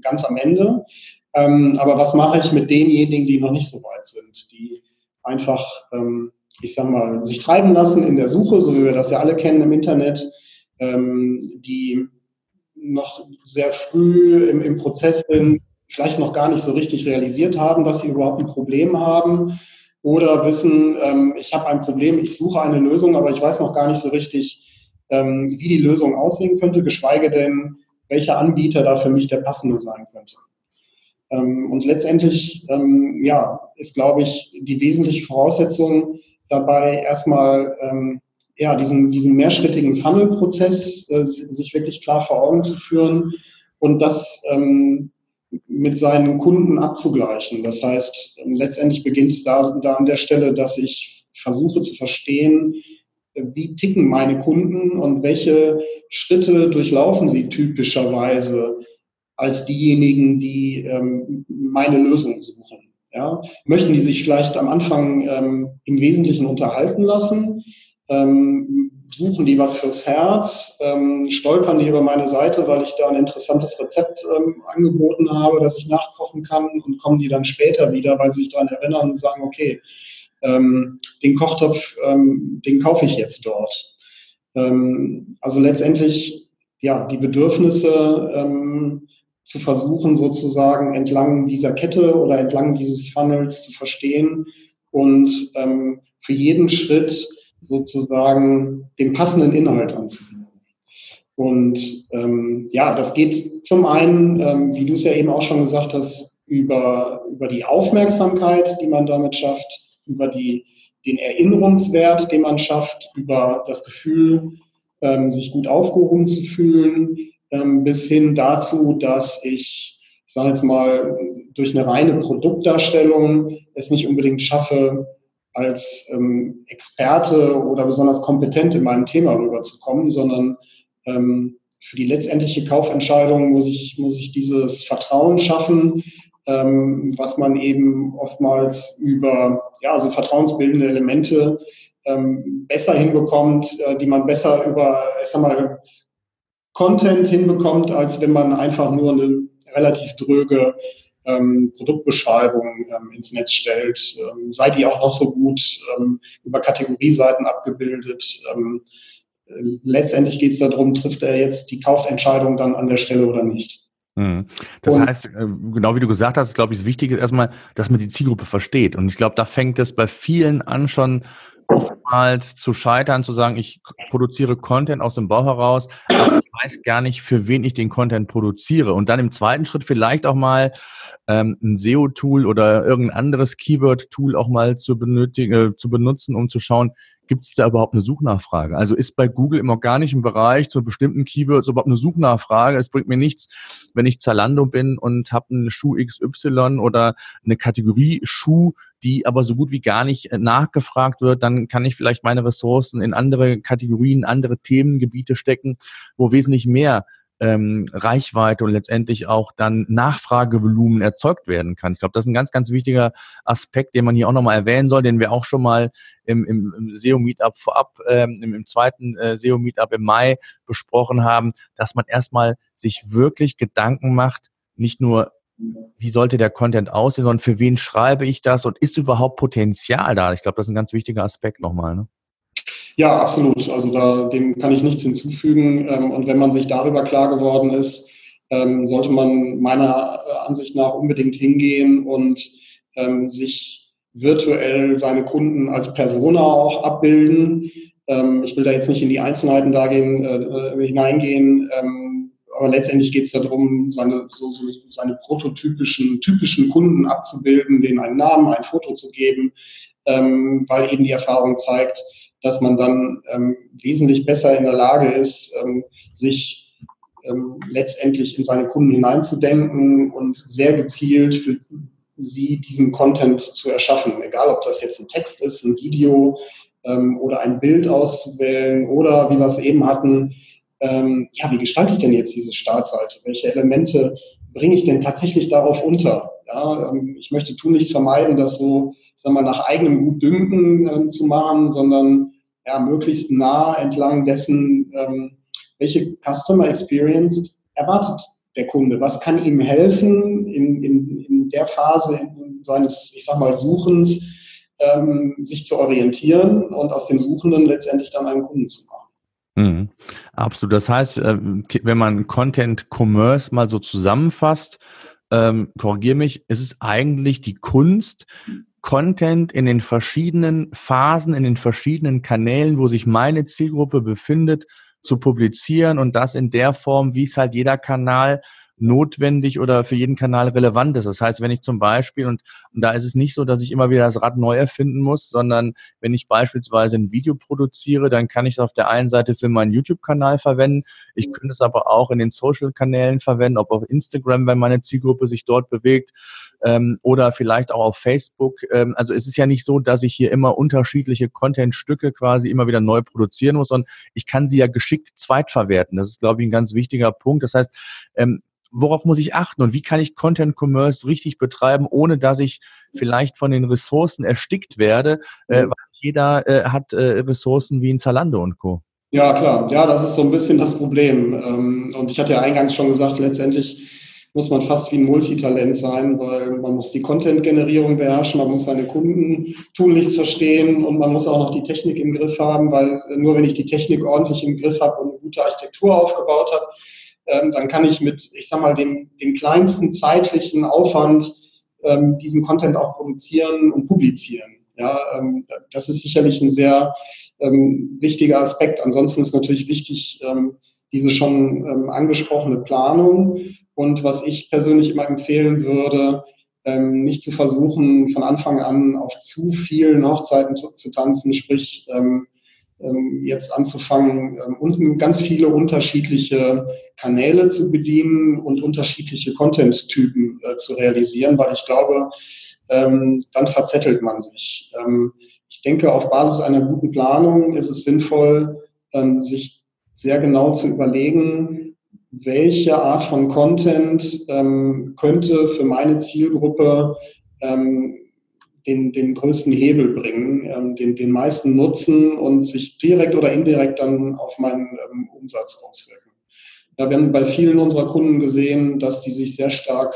ganz am Ende. Aber was mache ich mit denjenigen, die noch nicht so weit sind, die einfach, ich sag mal, sich treiben lassen in der Suche, so wie wir das ja alle kennen im Internet, ähm, die noch sehr früh im, im Prozess sind, vielleicht noch gar nicht so richtig realisiert haben, dass sie überhaupt ein Problem haben oder wissen, ähm, ich habe ein Problem, ich suche eine Lösung, aber ich weiß noch gar nicht so richtig, ähm, wie die Lösung aussehen könnte, geschweige denn, welcher Anbieter da für mich der passende sein könnte. Ähm, und letztendlich, ähm, ja, ist, glaube ich, die wesentliche Voraussetzung dabei erstmal, ähm, ja, diesen, diesen mehrschrittigen Funnel-Prozess äh, sich wirklich klar vor Augen zu führen und das ähm, mit seinen Kunden abzugleichen. Das heißt, letztendlich beginnt es da, da an der Stelle, dass ich versuche zu verstehen, wie ticken meine Kunden und welche Schritte durchlaufen sie typischerweise als diejenigen, die ähm, meine Lösung suchen. Ja? Möchten die sich vielleicht am Anfang ähm, im Wesentlichen unterhalten lassen? Ähm, suchen die was fürs Herz? Ähm, stolpern die über meine Seite, weil ich da ein interessantes Rezept ähm, angeboten habe, das ich nachkochen kann? Und kommen die dann später wieder, weil sie sich daran erinnern und sagen, okay, ähm, den Kochtopf, ähm, den kaufe ich jetzt dort. Also letztendlich, ja, die Bedürfnisse zu versuchen, sozusagen entlang dieser Kette oder entlang dieses Funnels zu verstehen und ähm, für jeden Schritt sozusagen den passenden Inhalt anzubieten. Und ähm, ja, das geht zum einen, ähm, wie du es ja eben auch schon gesagt hast, über, über die Aufmerksamkeit, die man damit schafft, über die, den Erinnerungswert, den man schafft, über das Gefühl, ähm, sich gut aufgehoben zu fühlen, ähm, bis hin dazu, dass ich, ich sage jetzt mal, durch eine reine Produktdarstellung es nicht unbedingt schaffe, als ähm, Experte oder besonders kompetent in meinem Thema rüberzukommen, sondern ähm, für die letztendliche Kaufentscheidung muss ich, muss ich dieses Vertrauen schaffen, ähm, was man eben oftmals über ja, so vertrauensbildende Elemente ähm, besser hinbekommt, äh, die man besser über, ich sag mal, Content hinbekommt, als wenn man einfach nur eine relativ dröge ähm, Produktbeschreibung ähm, ins Netz stellt. Ähm, sei die auch noch so gut ähm, über Kategorieseiten abgebildet. Ähm, äh, letztendlich geht es darum, trifft er jetzt die Kaufentscheidung dann an der Stelle oder nicht. Mhm. Das und, heißt, äh, genau wie du gesagt hast, glaube ich, das Wichtige ist erstmal, dass man die Zielgruppe versteht. Und ich glaube, da fängt es bei vielen an, schon oftmals zu scheitern, zu sagen, ich produziere Content aus dem Bau heraus, aber ich weiß gar nicht, für wen ich den Content produziere. Und dann im zweiten Schritt vielleicht auch mal ähm, ein SEO-Tool oder irgendein anderes Keyword-Tool auch mal zu, benötigen, äh, zu benutzen, um zu schauen, gibt es da überhaupt eine Suchnachfrage? Also ist bei Google im organischen Bereich zu bestimmten Keywords überhaupt eine Suchnachfrage? Es bringt mir nichts, wenn ich Zalando bin und habe einen Schuh XY oder eine Kategorie Schuh, die aber so gut wie gar nicht äh, nachgefragt wird, dann kann ich vielleicht meine Ressourcen in andere Kategorien, andere Themengebiete stecken, wo wesentlich mehr ähm, Reichweite und letztendlich auch dann Nachfragevolumen erzeugt werden kann. Ich glaube, das ist ein ganz, ganz wichtiger Aspekt, den man hier auch nochmal erwähnen soll, den wir auch schon mal im, im, im SEO-Meetup vorab, ähm, im, im zweiten äh, SEO-Meetup im Mai besprochen haben, dass man erstmal sich wirklich Gedanken macht, nicht nur wie sollte der Content aussehen, sondern für wen schreibe ich das und ist überhaupt Potenzial da? Ich glaube, das ist ein ganz wichtiger Aspekt nochmal. Ne? Ja, absolut. Also da, dem kann ich nichts hinzufügen. Ähm, und wenn man sich darüber klar geworden ist, ähm, sollte man meiner äh, Ansicht nach unbedingt hingehen und ähm, sich virtuell seine Kunden als Persona auch abbilden. ich will da jetzt nicht in die Einzelheiten da äh, äh, hineingehen, aber letztendlich geht es darum, seine, so, so, seine prototypischen, typischen Kunden abzubilden, denen einen Namen, ein Foto zu geben, weil eben die Erfahrung zeigt, dass man dann ähm, wesentlich besser in der Lage ist, ähm, sich ähm, letztendlich in seine Kunden hineinzudenken und sehr gezielt für sie diesen Content zu erschaffen. Egal, ob das jetzt ein Text ist, ein Video ähm, oder ein Bild auszuwählen oder wie wir es eben hatten, ähm, ja, wie gestalte ich denn jetzt diese Startseite? Welche Elemente bringe ich denn tatsächlich darauf unter? Ja, ähm, ich möchte tunlichst vermeiden, dass so, sagen wir, nach eigenem Gutdünken äh, zu machen, sondern ja, möglichst nah entlang dessen, ähm, welche Customer Experience erwartet der Kunde? Was kann ihm helfen in, in, in der Phase seines, ich sag mal, Suchens, ähm, sich zu orientieren und aus dem Suchenden letztendlich dann einen Kunden zu machen? Mhm. Absolut. Das heißt, äh, wenn man Content Commerce mal so zusammenfasst, ähm, korrigiere mich, ist es eigentlich die Kunst, Content in den verschiedenen Phasen, in den verschiedenen Kanälen, wo sich meine Zielgruppe befindet, zu publizieren und das in der Form, wie es halt jeder Kanal notwendig oder für jeden Kanal relevant ist. Das heißt, wenn ich zum Beispiel, und, und da ist es nicht so, dass ich immer wieder das Rad neu erfinden muss, sondern wenn ich beispielsweise ein Video produziere, dann kann ich es auf der einen Seite für meinen YouTube-Kanal verwenden. Ich könnte es aber auch in den Social-Kanälen verwenden, ob auf Instagram, wenn meine Zielgruppe sich dort bewegt, ähm, oder vielleicht auch auf Facebook. Ähm, also es ist ja nicht so, dass ich hier immer unterschiedliche Content-Stücke quasi immer wieder neu produzieren muss, sondern ich kann sie ja geschickt zweitverwerten. Das ist, glaube ich, ein ganz wichtiger Punkt. Das heißt, ähm, worauf muss ich achten und wie kann ich Content Commerce richtig betreiben, ohne dass ich vielleicht von den Ressourcen erstickt werde, äh, weil jeder äh, hat äh, Ressourcen wie ein Zalando und Co. Ja, klar. Ja, das ist so ein bisschen das Problem. Ähm, und ich hatte ja eingangs schon gesagt, letztendlich muss man fast wie ein Multitalent sein, weil man muss die Content-Generierung beherrschen, man muss seine Kunden tunlichst verstehen und man muss auch noch die Technik im Griff haben, weil nur wenn ich die Technik ordentlich im Griff habe und eine gute Architektur aufgebaut habe, ähm, dann kann ich mit, ich sag mal, dem, dem kleinsten zeitlichen Aufwand ähm, diesen Content auch produzieren und publizieren. Ja, ähm, das ist sicherlich ein sehr ähm, wichtiger Aspekt. Ansonsten ist natürlich wichtig, ähm, diese schon ähm, angesprochene Planung. Und was ich persönlich immer empfehlen würde, nicht zu versuchen, von Anfang an auf zu vielen Hochzeiten zu, zu tanzen, sprich ähm, jetzt anzufangen, ähm, und ganz viele unterschiedliche Kanäle zu bedienen und unterschiedliche Content-Typen äh, zu realisieren, weil ich glaube, ähm, dann verzettelt man sich. Ähm, ich denke, auf Basis einer guten Planung ist es sinnvoll, ähm, sich sehr genau zu überlegen, welche Art von Content ähm, könnte für meine Zielgruppe den, den größten Hebel bringen, ähm, den, den meisten Nutzen und sich direkt oder indirekt dann auf meinen ähm, Umsatz auswirken. Ja, wir haben bei vielen unserer Kunden gesehen, dass die sich sehr stark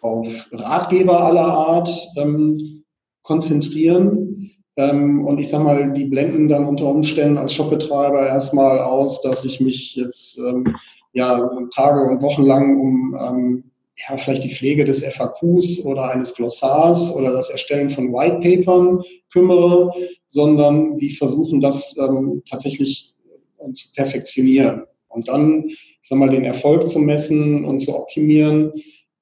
auf Ratgeber aller Art ähm, konzentrieren. Ähm, und ich sage mal, die blenden dann unter Umständen als Shopbetreiber erstmal aus, dass ich mich jetzt ähm, ja, Tage und Wochen lang um ähm, ja, vielleicht die Pflege des FAQs oder eines Glossars oder das Erstellen von Whitepapern kümmere, sondern die versuchen das ähm, tatsächlich äh, zu perfektionieren und dann, ich sag mal, den Erfolg zu messen und zu optimieren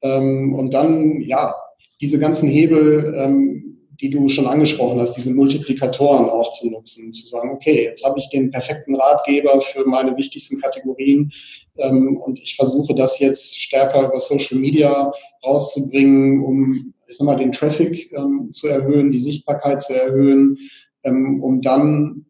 ähm, und dann, ja, diese ganzen Hebel, ähm, die du schon angesprochen hast, diese Multiplikatoren auch zu nutzen, zu sagen, okay, jetzt habe ich den perfekten Ratgeber für meine wichtigsten Kategorien ähm, und ich versuche das jetzt stärker über Social Media rauszubringen, um ich sag mal, den Traffic ähm, zu erhöhen, die Sichtbarkeit zu erhöhen, ähm, um dann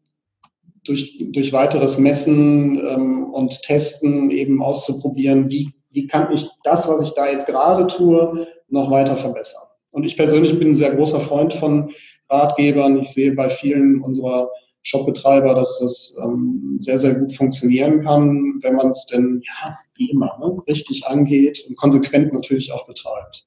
durch, durch weiteres Messen ähm, und Testen eben auszuprobieren, wie, wie kann ich das, was ich da jetzt gerade tue, noch weiter verbessern. Und ich persönlich bin ein sehr großer Freund von Ratgebern. Ich sehe bei vielen unserer Shopbetreiber, dass das ähm, sehr, sehr gut funktionieren kann, wenn man es denn, ja, wie immer, ne, richtig angeht und konsequent natürlich auch betreibt.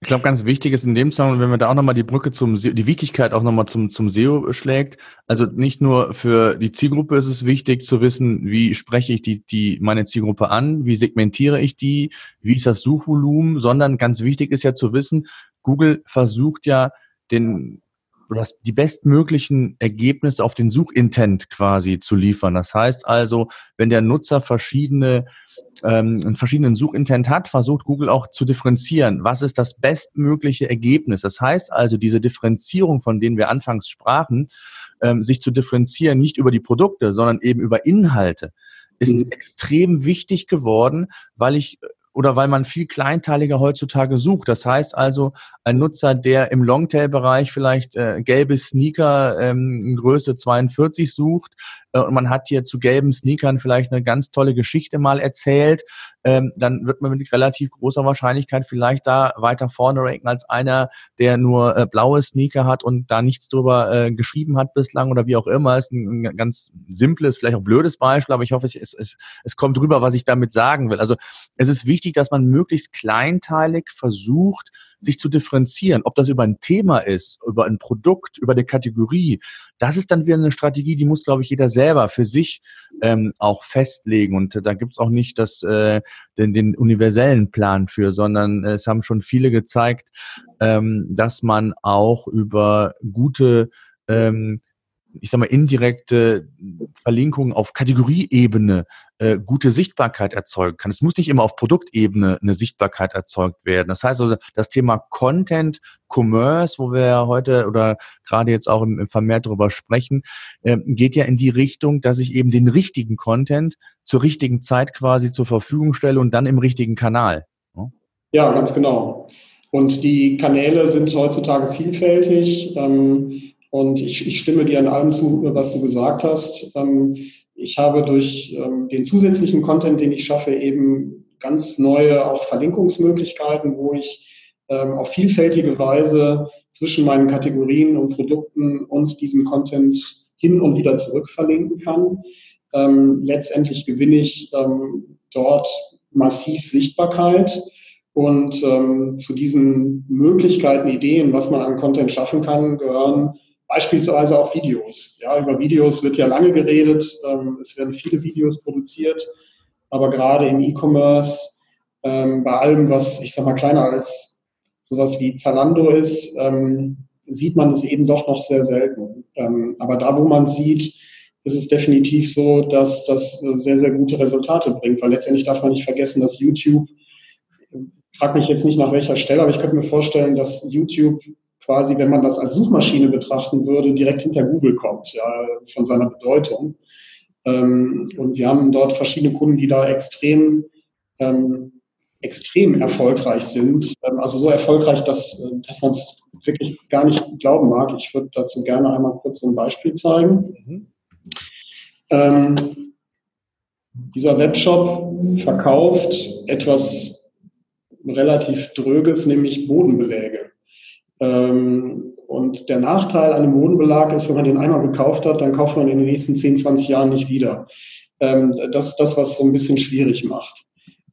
Ich glaube, ganz wichtig ist in dem Zusammenhang, wenn man da auch nochmal die Brücke zum, die Wichtigkeit auch nochmal zum, zum SEO schlägt. Also nicht nur für die Zielgruppe ist es wichtig zu wissen, wie spreche ich die, die, meine Zielgruppe an, wie segmentiere ich die, wie ist das Suchvolumen, sondern ganz wichtig ist ja zu wissen, Google versucht ja den das, die bestmöglichen Ergebnisse auf den Suchintent quasi zu liefern. Das heißt also, wenn der Nutzer verschiedene ähm, einen verschiedenen Suchintent hat, versucht Google auch zu differenzieren. Was ist das bestmögliche Ergebnis? Das heißt also, diese Differenzierung, von denen wir anfangs sprachen, ähm, sich zu differenzieren, nicht über die Produkte, sondern eben über Inhalte, ist mhm. extrem wichtig geworden, weil ich oder weil man viel kleinteiliger heutzutage sucht. Das heißt also, ein Nutzer, der im Longtail-Bereich vielleicht äh, gelbe Sneaker ähm, Größe 42 sucht und man hat hier zu gelben Sneakern vielleicht eine ganz tolle Geschichte mal erzählt, ähm, dann wird man mit relativ großer Wahrscheinlichkeit vielleicht da weiter vorne ranken als einer, der nur äh, blaue Sneaker hat und da nichts drüber äh, geschrieben hat bislang oder wie auch immer. Ist ein, ganz simples, vielleicht auch blödes Beispiel, aber ich hoffe, es, es, es kommt rüber, was ich damit sagen will. Also es ist wichtig, dass man möglichst kleinteilig versucht, sich zu differenzieren, ob das über ein Thema ist, über ein Produkt, über eine Kategorie, das ist dann wieder eine Strategie, die muss, glaube ich, jeder selber für sich ähm, auch festlegen. Und da gibt's auch nicht das, äh, den, den universellen Plan für, sondern es haben schon viele gezeigt, ähm, dass man auch über gute ähm, ich sag mal, indirekte Verlinkungen auf Kategorieebene äh, gute Sichtbarkeit erzeugen kann. Es muss nicht immer auf Produktebene eine Sichtbarkeit erzeugt werden. Das heißt also, das Thema Content, Commerce, wo wir heute oder gerade jetzt auch im, im Vermehrt darüber sprechen, äh, geht ja in die Richtung, dass ich eben den richtigen Content zur richtigen Zeit quasi zur Verfügung stelle und dann im richtigen Kanal. Ja, ganz genau. Und die Kanäle sind heutzutage vielfältig. Ähm, und ich, ich stimme dir an allem zu, was du gesagt hast. Ähm, ich habe durch ähm, den zusätzlichen Content, den ich schaffe, eben ganz neue auch Verlinkungsmöglichkeiten, wo ich ähm, auf vielfältige Weise zwischen meinen Kategorien und Produkten und diesem Content hin und wieder zurück verlinken kann. letztendlich gewinne ich dort massiv Sichtbarkeit. Und zu diesen Möglichkeiten, Ideen, was man an Content schaffen kann, gehören Beispielsweise auch Videos. Ja, über Videos wird ja lange geredet. Ähm, es werden viele Videos produziert, aber gerade im E-Commerce, ähm, bei allem, was ich sag mal kleiner als sowas wie Zalando ist, ähm, sieht man es eben doch noch sehr selten. Aber da, wo man sieht, ist es definitiv so, dass das sehr, sehr gute Resultate bringt, weil letztendlich darf man nicht vergessen, dass YouTube, ich frage mich jetzt nicht nach welcher Stelle, aber ich könnte mir vorstellen, dass YouTube quasi, wenn man das als Suchmaschine betrachten würde, direkt hinter Google kommt, ja, von seiner Bedeutung. Ähm, und wir haben dort verschiedene Kunden, die da extrem, ähm, extrem erfolgreich sind. Ähm, also so erfolgreich, dass, äh, dass man es wirklich gar nicht glauben mag. Ich würde dazu gerne einmal kurz so ein Beispiel zeigen. Mhm. Ähm, dieser Webshop verkauft etwas relativ Dröges, nämlich Bodenbeläge. Ähm, und der Nachteil an dem Bodenbelag ist, wenn man den einmal gekauft hat, dann kauft man in den nächsten 10, 20 Jahren nicht wieder. Ähm, das ist das, was so ein bisschen schwierig macht.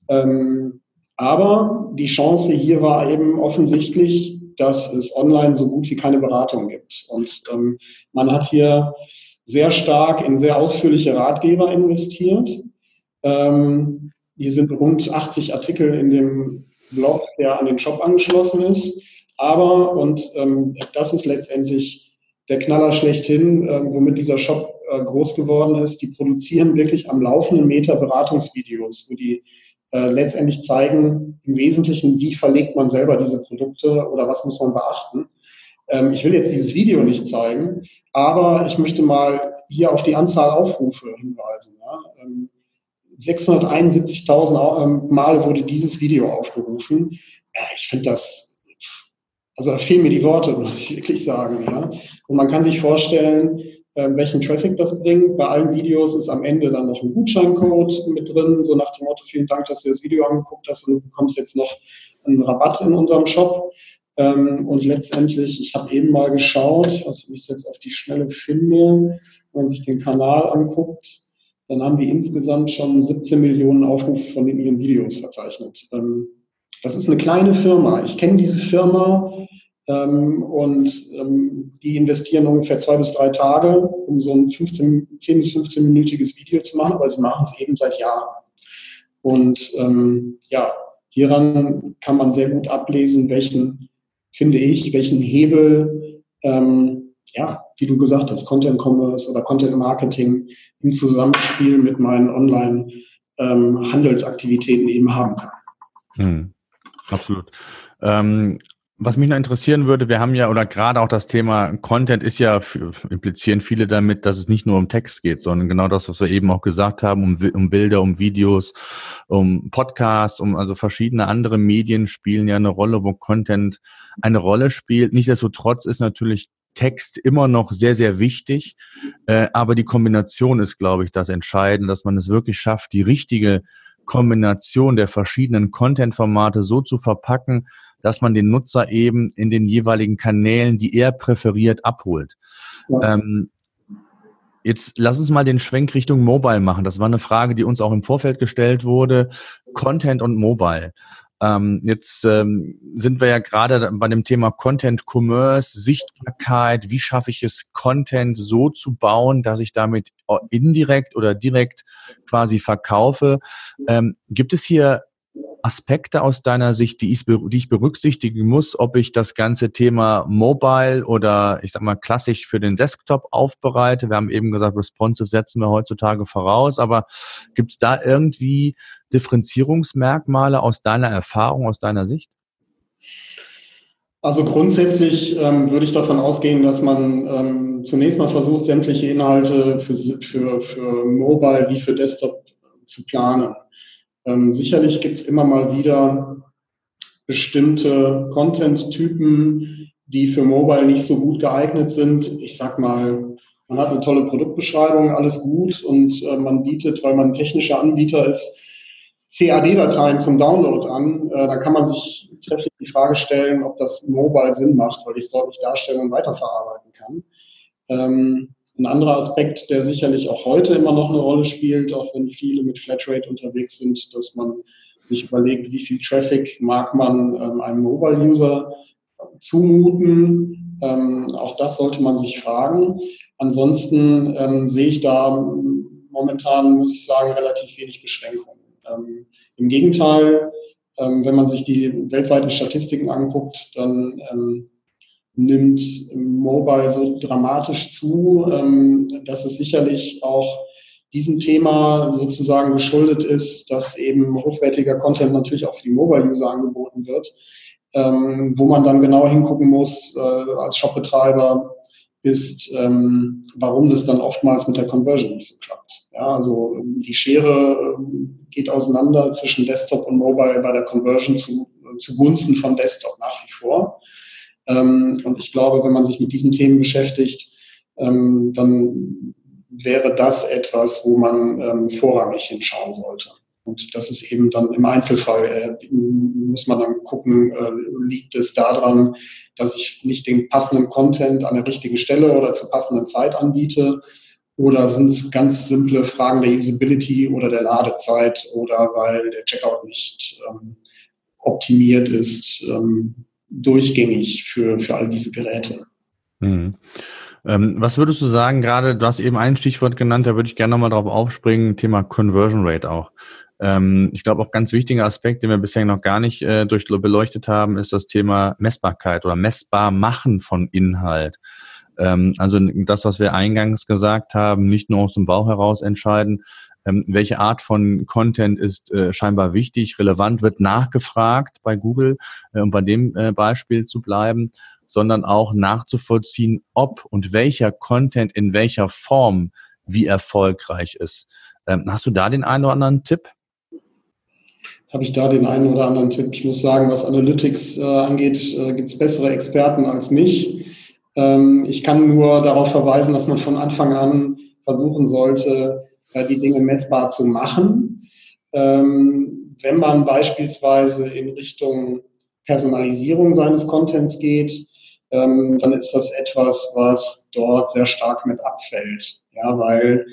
Ähm, aber die Chance hier war eben offensichtlich, dass es online so gut wie keine Beratung gibt. Und man hat hier sehr stark in sehr ausführliche Ratgeber investiert. hier sind rund 80 Artikel in dem Blog, der an den Shop angeschlossen ist. Aber, und ähm, das ist letztendlich der Knaller schlechthin, ähm, womit dieser Shop äh, groß geworden ist, die produzieren wirklich am laufenden Meter Beratungsvideos, wo die äh, letztendlich zeigen, im Wesentlichen, wie verlegt man selber diese Produkte oder was muss man beachten. Ähm, ich will jetzt dieses Video nicht zeigen, aber ich möchte mal hier auf die Anzahl Aufrufe hinweisen. Ja. 671.000 ähm, ähm, Mal wurde dieses Video aufgerufen. Ich finde das also da fehlen mir die Worte, muss ich wirklich sagen. Ja. Und man kann sich vorstellen, äh, welchen Traffic das bringt. Bei allen Videos ist am Ende dann noch ein Gutscheincode mit drin, so nach dem Motto, vielen Dank, dass du das Video angeguckt hast und du bekommst jetzt noch einen Rabatt in unserem Shop. Ähm, und letztendlich, ich habe eben mal geschaut, was ich jetzt auf die Schnelle finde, wenn man sich den Kanal anguckt, dann haben wir insgesamt schon 17 Millionen Aufrufe von den ihren Videos verzeichnet. Das ist eine kleine Firma. Ich kenne diese Firma ähm, und ähm, die investieren ungefähr zwei bis drei Tage, um so ein 15, 10 bis 15-minütiges Video zu machen, aber sie machen es eben seit Jahren. Und ähm, ja, hieran kann man sehr gut ablesen, welchen, finde ich, welchen Hebel, ähm, ja, wie du gesagt hast, Content Commerce oder Content Marketing im Zusammenspiel mit meinen Online-Handelsaktivitäten ähm, eben haben kann. Hm. Absolut. Ähm, was mich noch interessieren würde, wir haben ja, oder gerade auch das Thema Content ist ja, implizieren viele damit, dass es nicht nur um Text geht, sondern genau das, was wir eben auch gesagt haben, um, um Bilder, um Videos, um Podcasts, um also verschiedene andere Medien spielen ja eine Rolle, wo Content eine Rolle spielt. Nichtsdestotrotz ist natürlich Text immer noch sehr, sehr wichtig. Äh, aber die Kombination ist, glaube ich, das Entscheidende, dass man es wirklich schafft, die richtige Kombination der verschiedenen Content-Formate so zu verpacken, dass man den Nutzer eben in den jeweiligen Kanälen, die er präferiert, abholt. Ja. Ähm, jetzt lass uns mal den Schwenk Richtung Mobile machen. Das war eine Frage, die uns auch im Vorfeld gestellt wurde. Content und Mobile. Ähm, jetzt ähm, sind wir ja gerade bei dem Thema Content Commerce, Sichtbarkeit. Wie schaffe ich es, Content so zu bauen, dass ich damit indirekt oder direkt quasi verkaufe? Ähm, gibt es hier Aspekte aus deiner Sicht, die ich, berücksichtigen muss, ob ich das ganze Thema Mobile oder ich sag mal klassisch für den Desktop aufbereite? Wir haben eben gesagt, responsive setzen wir heutzutage voraus, aber gibt es da irgendwie Differenzierungsmerkmale aus deiner Erfahrung, aus deiner Sicht? Also grundsätzlich ähm, würde ich davon ausgehen, dass man ähm, zunächst mal versucht, sämtliche Inhalte für, für, für Mobile wie für Desktop zu planen. Ähm, sicherlich gibt es immer mal wieder bestimmte Content-Typen, die für Mobile nicht so gut geeignet sind. Ich sag mal, man hat eine tolle Produktbeschreibung, alles gut und äh, man bietet, weil man ein technischer Anbieter ist, CAD-Dateien zum Download an. Äh, da kann man sich trefflich die Frage stellen, ob das Mobile Sinn macht, weil ich es dort nicht darstellen und weiterverarbeiten kann. Ähm, ein anderer Aspekt, der sicherlich auch heute immer noch eine Rolle spielt, auch wenn viele mit Flatrate unterwegs sind, dass man sich überlegt, wie viel Traffic mag man ähm, einem Mobile-User zumuten. Ähm, auch das sollte man sich fragen. Ansonsten ähm, sehe ich da momentan, muss ich sagen, relativ wenig Beschränkungen. Ähm, Im Gegenteil, ähm, wenn man sich die weltweiten Statistiken anguckt, dann ähm, nimmt Mobile so dramatisch zu, ähm, dass es sicherlich auch diesem Thema sozusagen geschuldet ist, dass eben hochwertiger Content natürlich auch für die Mobile-User angeboten wird, ähm, wo man dann genau hingucken muss äh, als Shopbetreiber, ist, ähm, warum das dann oftmals mit der Conversion nicht so klappt. Ja, also die Schere geht auseinander zwischen Desktop und Mobile bei der Conversion zu, zugunsten von Desktop nach wie vor. Ähm, und ich glaube, wenn man sich mit diesen Themen beschäftigt, ähm, dann wäre das etwas, wo man ähm, vorrangig hinschauen sollte. Und das ist eben dann im Einzelfall, äh, muss man dann gucken, äh, liegt es daran, dass ich nicht den passenden Content an der richtigen Stelle oder zur passenden Zeit anbiete? Oder sind es ganz simple Fragen der Usability oder der Ladezeit oder weil der Checkout nicht ähm, optimiert ist? Ähm, durchgängig für, für all diese Geräte. Mhm. Ähm, was würdest du sagen, gerade, du hast eben ein Stichwort genannt, da würde ich gerne nochmal drauf aufspringen, Thema Conversion Rate auch. Ähm, ich glaube, auch ganz wichtiger Aspekt, den wir bisher noch gar nicht äh, durch, beleuchtet haben, ist das Thema Messbarkeit oder messbar machen von Inhalt. Ähm, also das, was wir eingangs gesagt haben, nicht nur aus dem Bauch heraus entscheiden, ähm, welche Art von Content ist äh, scheinbar wichtig, relevant, wird nachgefragt bei Google, äh, um bei dem äh, Beispiel zu bleiben, sondern auch nachzuvollziehen, ob und welcher Content in welcher Form wie erfolgreich ist. Ähm, hast du da den einen oder anderen Tipp? Habe ich da den einen oder anderen Tipp? Ich muss sagen, was Analytics äh, angeht, äh, gibt es bessere Experten als mich. Ähm, ich kann nur darauf verweisen, dass man von Anfang an versuchen sollte, die Dinge messbar zu machen. Ähm, wenn man beispielsweise in Richtung Personalisierung seines Contents geht, ähm, dann ist das etwas, was dort sehr stark mit abfällt. Ja, weil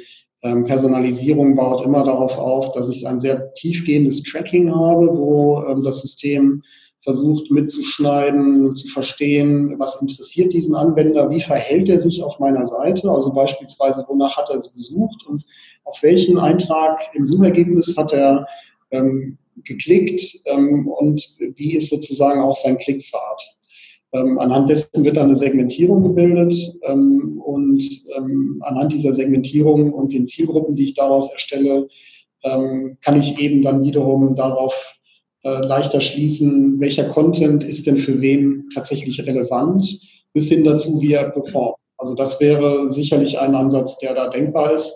ähm, Personalisierung baut immer darauf auf, dass ich ein sehr tiefgehendes Tracking habe, wo das System versucht mitzuschneiden, zu verstehen, was interessiert diesen Anwender, wie verhält er sich auf meiner Seite, also beispielsweise, wonach hat er gesucht und auf welchen Eintrag im Suchergebnis hat er ähm, geklickt ähm, und wie ist sozusagen auch sein Klickpfad. Ähm, anhand dessen wird dann eine Segmentierung gebildet ähm, und ähm, anhand dieser Segmentierung und den Zielgruppen, die ich daraus erstelle, ähm, kann ich eben dann wiederum darauf äh, leichter schließen, welcher Content ist denn für wen tatsächlich relevant, bis hin dazu, wie er performt. Also das wäre sicherlich ein Ansatz, der da denkbar ist.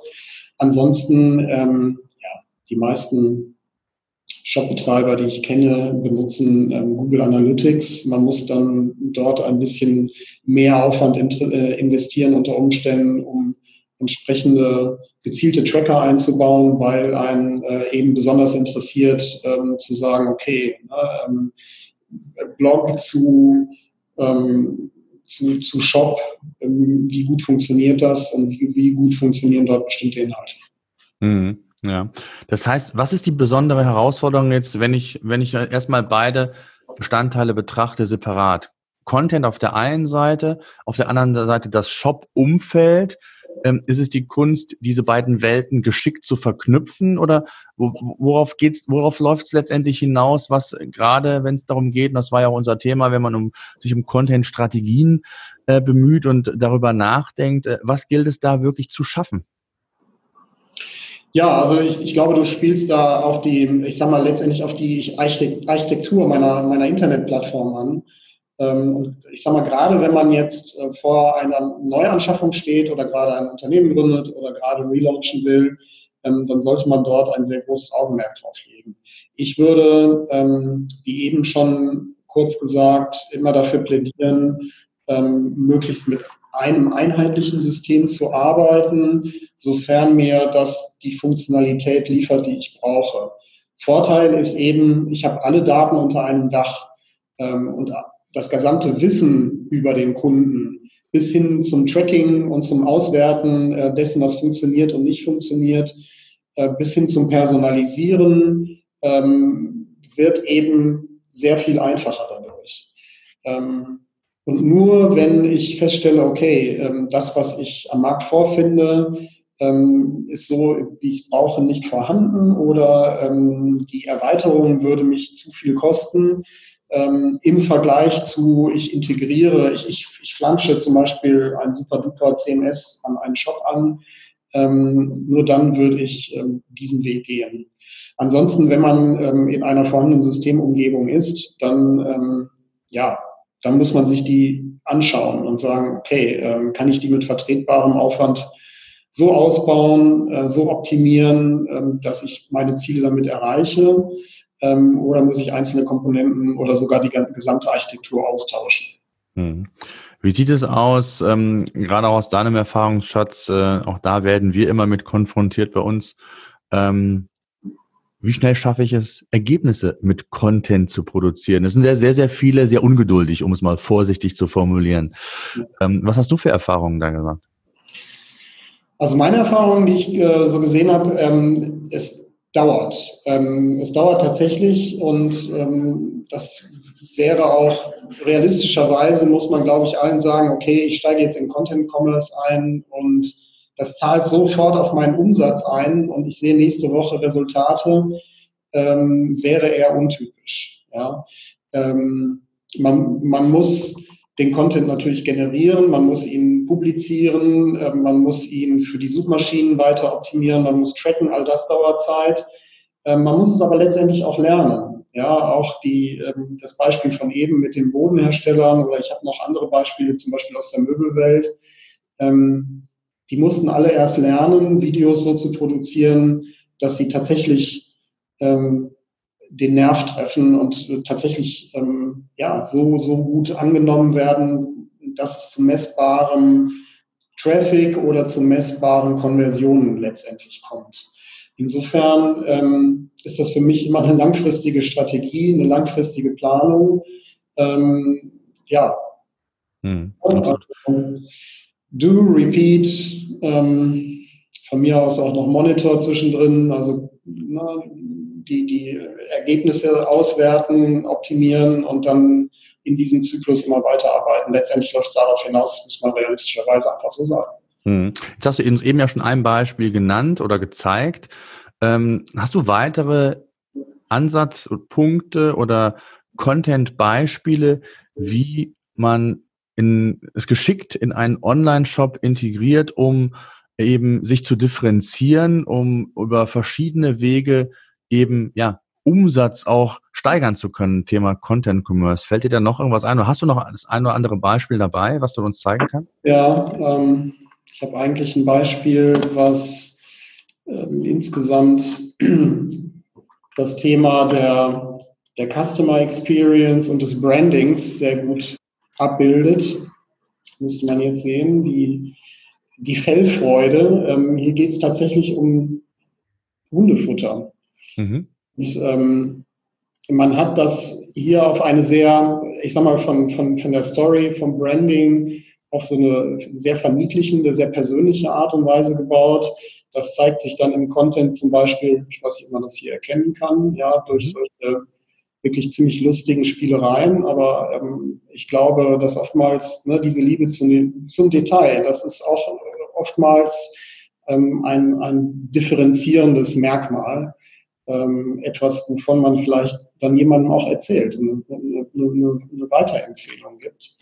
Ansonsten, ähm, ja, die meisten Shop-Betreiber, die ich kenne, benutzen ähm, Google Analytics. Man muss dann dort ein bisschen mehr Aufwand äh, investieren unter Umständen, um entsprechende gezielte Tracker einzubauen, weil einen äh, eben besonders interessiert ähm, zu sagen, okay, ne, ähm, Blog zu, ähm, zu, zu Shop, ähm, wie gut funktioniert das und wie, wie gut funktionieren dort bestimmte Inhalte. Mhm. Ja, das heißt, was ist die besondere Herausforderung jetzt, wenn ich, wenn ich erstmal beide Bestandteile betrachte separat? Content auf der einen Seite, auf der anderen Seite das Shop-Umfeld. Ähm, ist es die Kunst, diese beiden Welten geschickt zu verknüpfen oder worauf geht's, worauf läuft es letztendlich hinaus, was gerade, wenn es darum geht, und das war ja auch unser Thema, wenn man um, sich um Content-Strategien äh, bemüht und darüber nachdenkt, äh, was gilt es da wirklich zu schaffen? Ja, also ich, ich glaube, du spielst da auf die, ich sag mal, letztendlich auf die Architektur meiner, meiner Internetplattform an. Ähm, und ich sag mal, gerade wenn man jetzt äh, vor einer Neuanschaffung steht oder gerade ein Unternehmen gründet oder gerade relaunchen will, dann sollte man dort ein sehr großes Augenmerk drauf legen. Ich würde, ähm, wie eben schon kurz gesagt, immer dafür plädieren, möglichst mit einem einheitlichen System zu arbeiten, sofern mir das die Funktionalität liefert, die ich brauche. Vorteil ist eben, ich habe alle Daten unter einem Dach ähm, und das gesamte Wissen über den Kunden bis hin zum Tracking und zum Auswerten äh, dessen, was funktioniert und nicht funktioniert, äh, bis hin zum Personalisieren, ähm, wird eben sehr viel einfacher dadurch. Ähm, und nur wenn ich feststelle, okay, ähm, das, was ich am Markt vorfinde, ähm, ist so, wie ich es brauche, nicht vorhanden oder ähm, die Erweiterung würde mich zu viel kosten, im Vergleich zu, ich integriere, ich, ich, ich flansche zum Beispiel ein super duper CMS an einen Shop an, nur dann würde ich diesen Weg gehen. Ansonsten, wenn man in einer vorhandenen Systemumgebung ist, dann ja, dann muss man sich die anschauen und sagen, okay, ähm, kann ich die mit vertretbarem Aufwand so ausbauen, äh, so optimieren, ähm, dass ich meine Ziele damit erreiche? Ähm, oder muss ich einzelne Komponenten oder sogar die gesamte Architektur austauschen? Hm. Wie sieht es aus, ähm, gerade aus deinem Erfahrungsschatz, äh, auch da werden wir immer mit konfrontiert bei uns. Ähm, wie schnell schaffe ich es, Ergebnisse mit Content zu produzieren? Es sind sehr, sehr, sehr viele sehr ungeduldig, um es mal vorsichtig zu formulieren. Ähm, was hast du für Erfahrungen da gesagt? Also meine Erfahrung, die ich äh, so gesehen habe, ähm, es dauert. Ähm, es dauert tatsächlich und ähm, das wäre auch realistischerweise, muss man, glaube ich, allen sagen, okay, ich steige jetzt in Content Commerce ein und das zahlt sofort auf meinen Umsatz ein und ich sehe nächste Woche Resultate, ähm, wäre eher untypisch. Ja. Ähm, man, man muss den Content natürlich generieren, man muss ihn publizieren, äh, man muss ihn für die Suchmaschinen weiter optimieren, man muss tracken, all das dauert Zeit. Äh, man muss es aber letztendlich auch lernen. Ja, auch die, ähm, das Beispiel von eben mit den Bodenherstellern oder ich habe noch andere Beispiele, zum Beispiel aus der Möbelwelt. Ähm, die mussten alle erst lernen, Videos so zu produzieren, dass sie tatsächlich ähm, den Nerv treffen und tatsächlich ähm, ja, so, so gut angenommen werden, dass es zu messbarem Traffic oder zu messbaren Konversionen letztendlich kommt. Insofern ähm, ist das für mich immer eine langfristige Strategie, eine langfristige Planung. Ähm, ja. Hm, Do, Repeat, ähm, von mir aus auch noch Monitor zwischendrin, also na, die, die Ergebnisse auswerten, optimieren und dann in diesem Zyklus immer weiterarbeiten. Letztendlich läuft es darauf hinaus, muss man realistischerweise einfach so sagen. Hm. Jetzt hast du eben ja schon ein Beispiel genannt oder gezeigt. Ähm, hast du weitere Ansatzpunkte oder Content-Beispiele, wie man in, es geschickt in einen Online-Shop integriert, um eben sich zu differenzieren, um über verschiedene Wege eben, ja, Umsatz auch steigern zu können, Thema Content Commerce. Fällt dir da noch irgendwas ein? Oder hast du noch das ein oder andere Beispiel dabei, was du uns zeigen kannst? Ja, ähm, ich habe eigentlich ein Beispiel, was ähm, insgesamt das Thema der, der Customer Experience und des Brandings sehr gut abbildet. Müsste man jetzt sehen, die, die Fellfreude. Ähm, hier geht es tatsächlich um Hundefutter. Mhm. Und, ähm, man hat das hier auf eine sehr, ich sag mal, von, von, von der Story, vom Branding auf so eine sehr verniedlichende, sehr persönliche Art und Weise gebaut. Das zeigt sich dann im Content zum Beispiel, ich weiß nicht, ob man das hier erkennen kann, ja, durch mhm. solche wirklich ziemlich lustigen Spielereien. Aber ähm, ich glaube, dass oftmals ne, diese Liebe zum, zum Detail, das ist auch oftmals ähm, ein, ein differenzierendes Merkmal. Ähm, etwas, wovon man vielleicht dann jemandem auch erzählt und eine, eine, eine Weiterempfehlung gibt.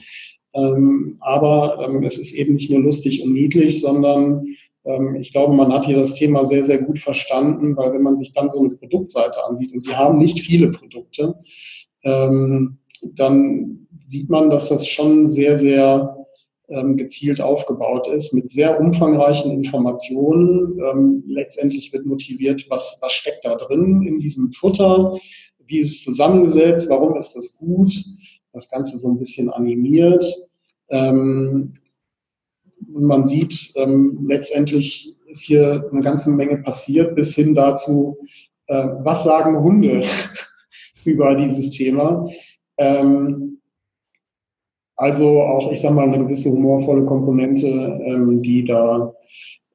Ähm, aber ähm, es ist eben nicht nur lustig und niedlich, sondern ähm, ich glaube, man hat hier das Thema sehr, sehr gut verstanden, weil wenn man sich dann so eine Produktseite ansieht, und wir haben nicht viele Produkte, ähm, dann sieht man, dass das schon sehr, sehr ähm, gezielt aufgebaut ist, mit sehr umfangreichen Informationen. Ähm, letztendlich wird motiviert, was, was steckt da drin in diesem Futter, wie ist es zusammengesetzt, warum ist das gut, das Ganze so ein bisschen animiert. Ähm, man sieht, ähm, letztendlich ist hier eine ganze Menge passiert, bis hin dazu, äh, was sagen Hunde über dieses Thema. Ähm, also auch, ich sage mal, eine gewisse humorvolle Komponente, ähm, die da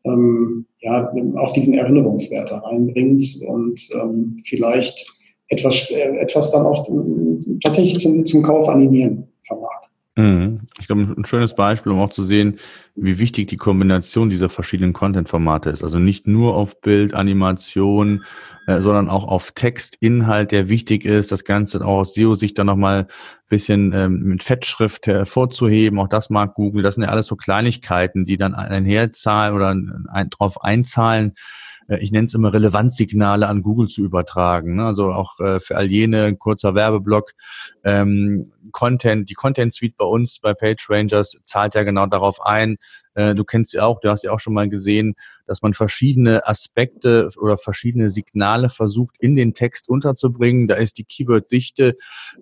ähm, ja auch diesen Erinnerungswert da reinbringt und ähm, vielleicht etwas, äh, etwas dann auch äh, tatsächlich zum, zum Kauf animieren vermag. Mhm. Ich glaube, ein schönes Beispiel, um auch zu sehen, wie wichtig die Kombination dieser verschiedenen Content-Formate ist. Also nicht nur auf Bild, Animation, äh, sondern auch auf Text, Inhalt, der wichtig ist. Das Ganze auch aus SEO-Sicht dann nochmal ein bisschen ähm, mit Fettschrift hervorzuheben. Auch das mag Google. Das sind ja alles so Kleinigkeiten, die dann einherzahlen oder ein, drauf einzahlen, ich nenne es immer Relevanzsignale an Google zu übertragen. Ne? Also auch äh, für all jene, kurzer Werbeblock, ähm, Content, die Content Suite bei uns bei PageRangers zahlt ja genau darauf ein, äh, du kennst sie auch, du hast ja auch schon mal gesehen, dass man verschiedene Aspekte oder verschiedene Signale versucht, in den Text unterzubringen. Da ist die Keyword-Dichte,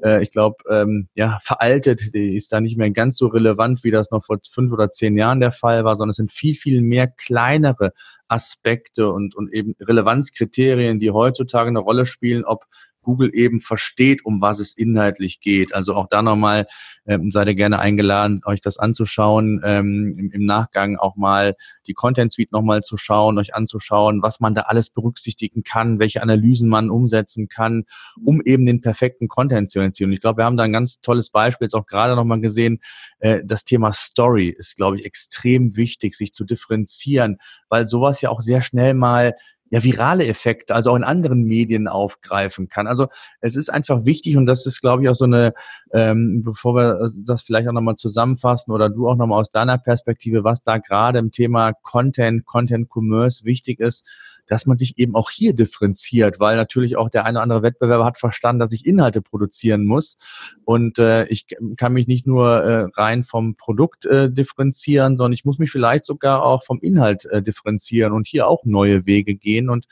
äh, ich glaube, ähm, ja, veraltet, die ist da nicht mehr ganz so relevant, wie das noch vor fünf oder zehn Jahren der Fall war, sondern es sind viel, viel mehr kleinere Aspekte und, und eben Relevanzkriterien, die heutzutage eine Rolle spielen, ob Google eben versteht, um was es inhaltlich geht. Also auch da nochmal ähm, seid ihr gerne eingeladen, euch das anzuschauen, ähm, im, im, Nachgang auch mal die Content Suite nochmal zu schauen, euch anzuschauen, was man da alles berücksichtigen kann, welche Analysen man umsetzen kann, um eben den perfekten Content zu entziehen. Und ich glaube, wir haben da ein ganz tolles Beispiel jetzt auch gerade nochmal gesehen. Äh, das Thema Story ist, glaube ich, extrem wichtig, sich zu differenzieren, weil sowas ja auch sehr schnell mal ja, virale Effekte, also auch in anderen Medien aufgreifen kann. Also es ist einfach wichtig und das ist, glaube ich, auch so eine, ähm, bevor wir äh, das vielleicht auch nochmal zusammenfassen oder du auch nochmal aus deiner Perspektive, was da gerade im Thema Content, Content Commerce wichtig ist, dass man sich eben auch hier differenziert, weil natürlich auch der eine oder andere Wettbewerber hat verstanden, dass ich Inhalte produzieren muss. Und äh, ich kann mich nicht nur äh, rein vom Produkt äh, differenzieren, sondern ich muss mich vielleicht sogar auch vom Inhalt äh, differenzieren und hier auch neue Wege gehen. Und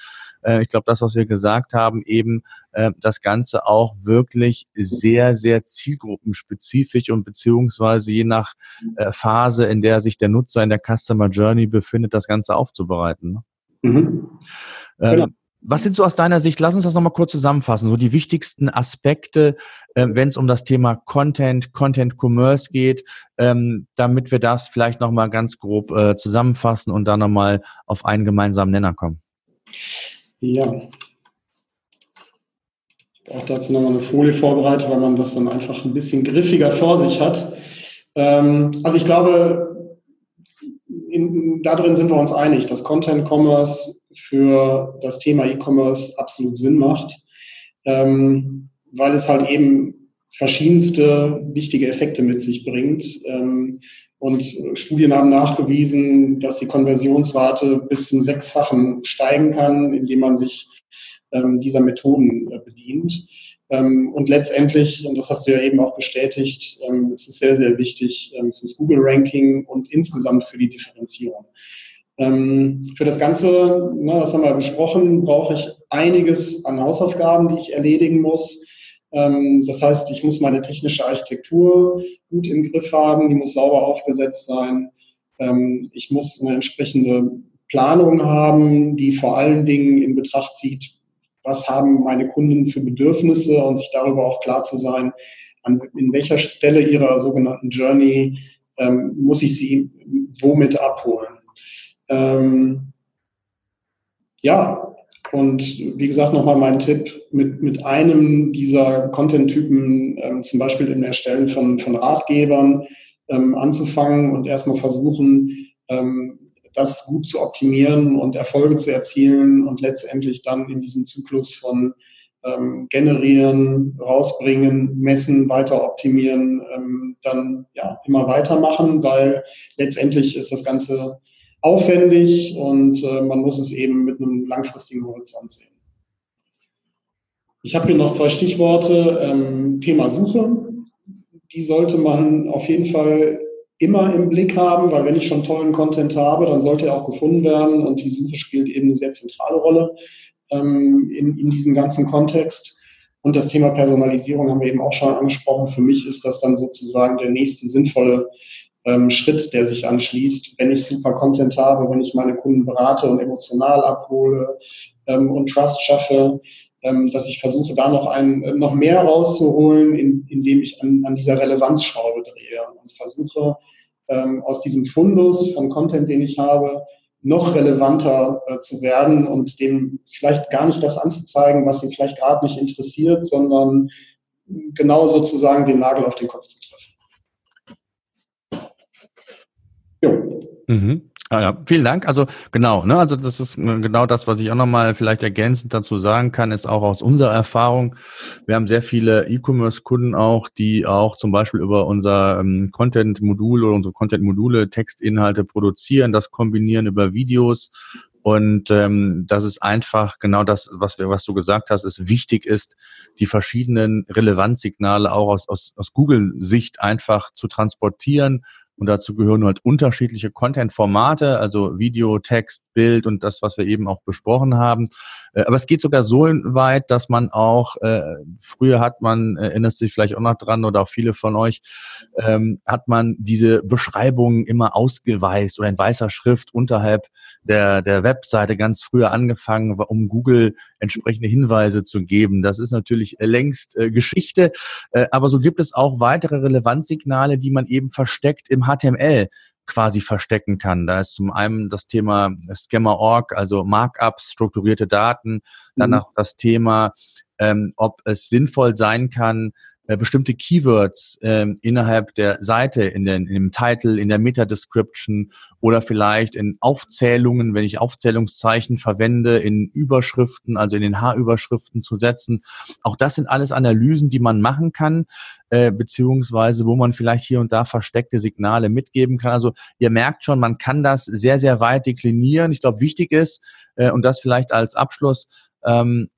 äh, ich glaube, das, was wir gesagt haben, eben äh, das Ganze auch wirklich sehr, sehr zielgruppenspezifisch und beziehungsweise je nach äh, Phase, in der sich der Nutzer in der Customer Journey befindet, das Ganze aufzubereiten. Mhm. Ähm, genau. Was sind so aus deiner Sicht, lass uns das nochmal kurz zusammenfassen, so die wichtigsten Aspekte, äh, wenn es um das Thema Content, Content Commerce geht, ähm, damit wir das vielleicht nochmal ganz grob äh, zusammenfassen und dann nochmal auf einen gemeinsamen Nenner kommen. Ja. Ich habe auch dazu nochmal eine Folie vorbereitet, weil man das dann einfach ein bisschen griffiger vor sich hat. Ähm, also ich glaube, darin sind wir uns einig, dass Content Commerce für das Thema E-Commerce absolut Sinn macht, ähm, weil es halt eben verschiedenste wichtige Effekte mit sich bringt. Ähm, und Studien haben nachgewiesen, dass die Konversionsrate bis zum Sechsfachen steigen kann, indem man sich ähm, dieser Methoden äh, bedient. Ähm, und letztendlich, und das hast du ja eben auch bestätigt, ähm, es ist sehr, sehr wichtig ähm, fürs Google-Ranking und insgesamt für die Differenzierung. Für das Ganze, ne, das haben wir besprochen, brauche ich einiges an Hausaufgaben, die ich erledigen muss. Das heißt, ich muss meine technische Architektur gut im Griff haben, die muss sauber aufgesetzt sein. Ich muss eine entsprechende Planung haben, die vor allen Dingen in Betracht zieht, was haben meine Kunden für Bedürfnisse und sich darüber auch klar zu sein, an, in welcher Stelle ihrer sogenannten Journey ähm, muss ich sie womit abholen. Ähm, ja, und wie gesagt, nochmal mein Tipp, mit, mit einem dieser Content-Typen, ähm, zum Beispiel im Erstellen von, von Ratgebern, ähm, anzufangen und erstmal versuchen, ähm, das gut zu optimieren und Erfolge zu erzielen und letztendlich dann in diesem Zyklus von ähm, generieren, rausbringen, messen, weiter optimieren, ähm, dann ja immer weitermachen, weil letztendlich ist das Ganze aufwendig und äh, man muss es eben mit einem langfristigen Horizont sehen. Ich habe hier noch zwei Stichworte. Ähm, Thema Suche. Die sollte man auf jeden Fall immer im Blick haben, weil wenn ich schon tollen Content habe, dann sollte er auch gefunden werden und die Suche spielt eben eine sehr zentrale Rolle ähm, in, in diesem ganzen Kontext. Und das Thema Personalisierung haben wir eben auch schon angesprochen. Für mich ist das dann sozusagen der nächste sinnvolle ähm, Schritt, der sich anschließt, wenn ich super Content habe, wenn ich meine Kunden berate und emotional abhole ähm, und Trust schaffe, dass ich versuche, da noch ein, noch mehr rauszuholen, in, indem ich an, an dieser Relevanzschraube drehe und versuche, ähm, aus diesem Fundus von Content, den ich habe, noch relevanter äh, zu werden und dem vielleicht gar nicht das anzuzeigen, was ihn vielleicht gerade nicht interessiert, sondern genau sozusagen den Nagel auf den Kopf zu treffen. Jo. Mhm. Ah ja, vielen Dank. Also genau, ne, also das ist äh, genau das, was ich auch nochmal vielleicht ergänzend dazu sagen kann, ist auch aus unserer Erfahrung. Wir haben sehr viele E-Commerce-Kunden auch, die auch zum Beispiel über unser ähm, Content-Modul oder unsere Content-Module Textinhalte produzieren, das kombinieren über Videos und ähm, das ist einfach genau das, was wir, was du gesagt hast, es wichtig ist, die verschiedenen Relevanzsignale auch aus, aus, aus Google-Sicht einfach zu transportieren und dazu gehören halt unterschiedliche Content-Formate, also Video, Text, Bild und das, was wir eben auch besprochen haben. Äh, aber es geht sogar so weit, dass man auch, äh, früher hat man, erinnert sich vielleicht auch noch dran oder auch viele von euch, ähm, hat man diese Beschreibungen immer ausgeweist oder in weißer Schrift unterhalb der, der Webseite ganz früher angefangen, um Google entsprechende Hinweise zu geben. Das ist natürlich längst äh, Geschichte, äh, aber so gibt es auch weitere Relevanzsignale, die man eben versteckt im HTML quasi verstecken kann. Da ist zum einen das Thema Scammer.org, also Markups, strukturierte Daten, dann mhm. auch das Thema, ähm, ob es sinnvoll sein kann, äh, bestimmte Keywords ähm, innerhalb der Seite, in, den, in dem Title, in der Meta-Description oder vielleicht in Aufzählungen, wenn ich Aufzählungszeichen verwende, in Überschriften, also in den H-Überschriften zu setzen. Auch das sind alles Analysen, die man machen kann, äh, beziehungsweise wo man vielleicht hier und da versteckte Signale mitgeben kann. Also ihr merkt schon, man kann das sehr, sehr weit deklinieren. Ich glaube, wichtig ist, äh, und das vielleicht als Abschluss, ähm,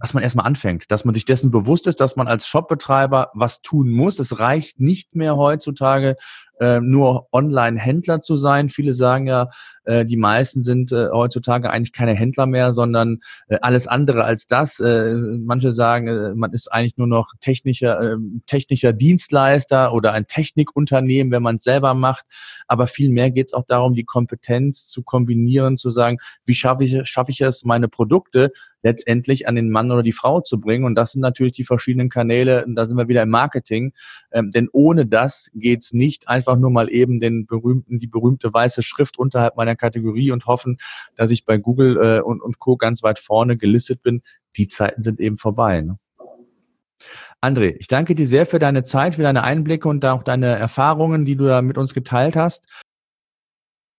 dass man erstmal anfängt, dass man sich dessen bewusst ist, dass man als Shopbetreiber was tun muss. Es reicht nicht mehr heutzutage äh, nur Online-Händler zu sein. Viele sagen ja, äh, die meisten sind äh, heutzutage eigentlich keine Händler mehr, sondern äh, alles andere als das. Äh, manche sagen, äh, man ist eigentlich nur noch technischer, äh, technischer Dienstleister oder ein Technikunternehmen, wenn man es selber macht. Aber viel mehr geht es auch darum, die Kompetenz zu kombinieren, zu sagen, wie schaffe ich, schaffe ich es, meine Produkte letztendlich an den Mann oder die Frau zu bringen. Und das sind natürlich die verschiedenen Kanäle, da sind wir wieder im Marketing. Ähm, denn ohne das geht's nicht einfach nur mal eben den berühmten, die berühmte weiße Schrift unterhalb meiner Kategorie und hoffen, dass ich bei Google äh, und, und Co. ganz weit vorne gelistet bin. Die Zeiten sind eben vorbei. Ne? André, ich danke dir sehr für deine Zeit, für deine Einblicke und auch deine Erfahrungen, die du da mit uns geteilt hast.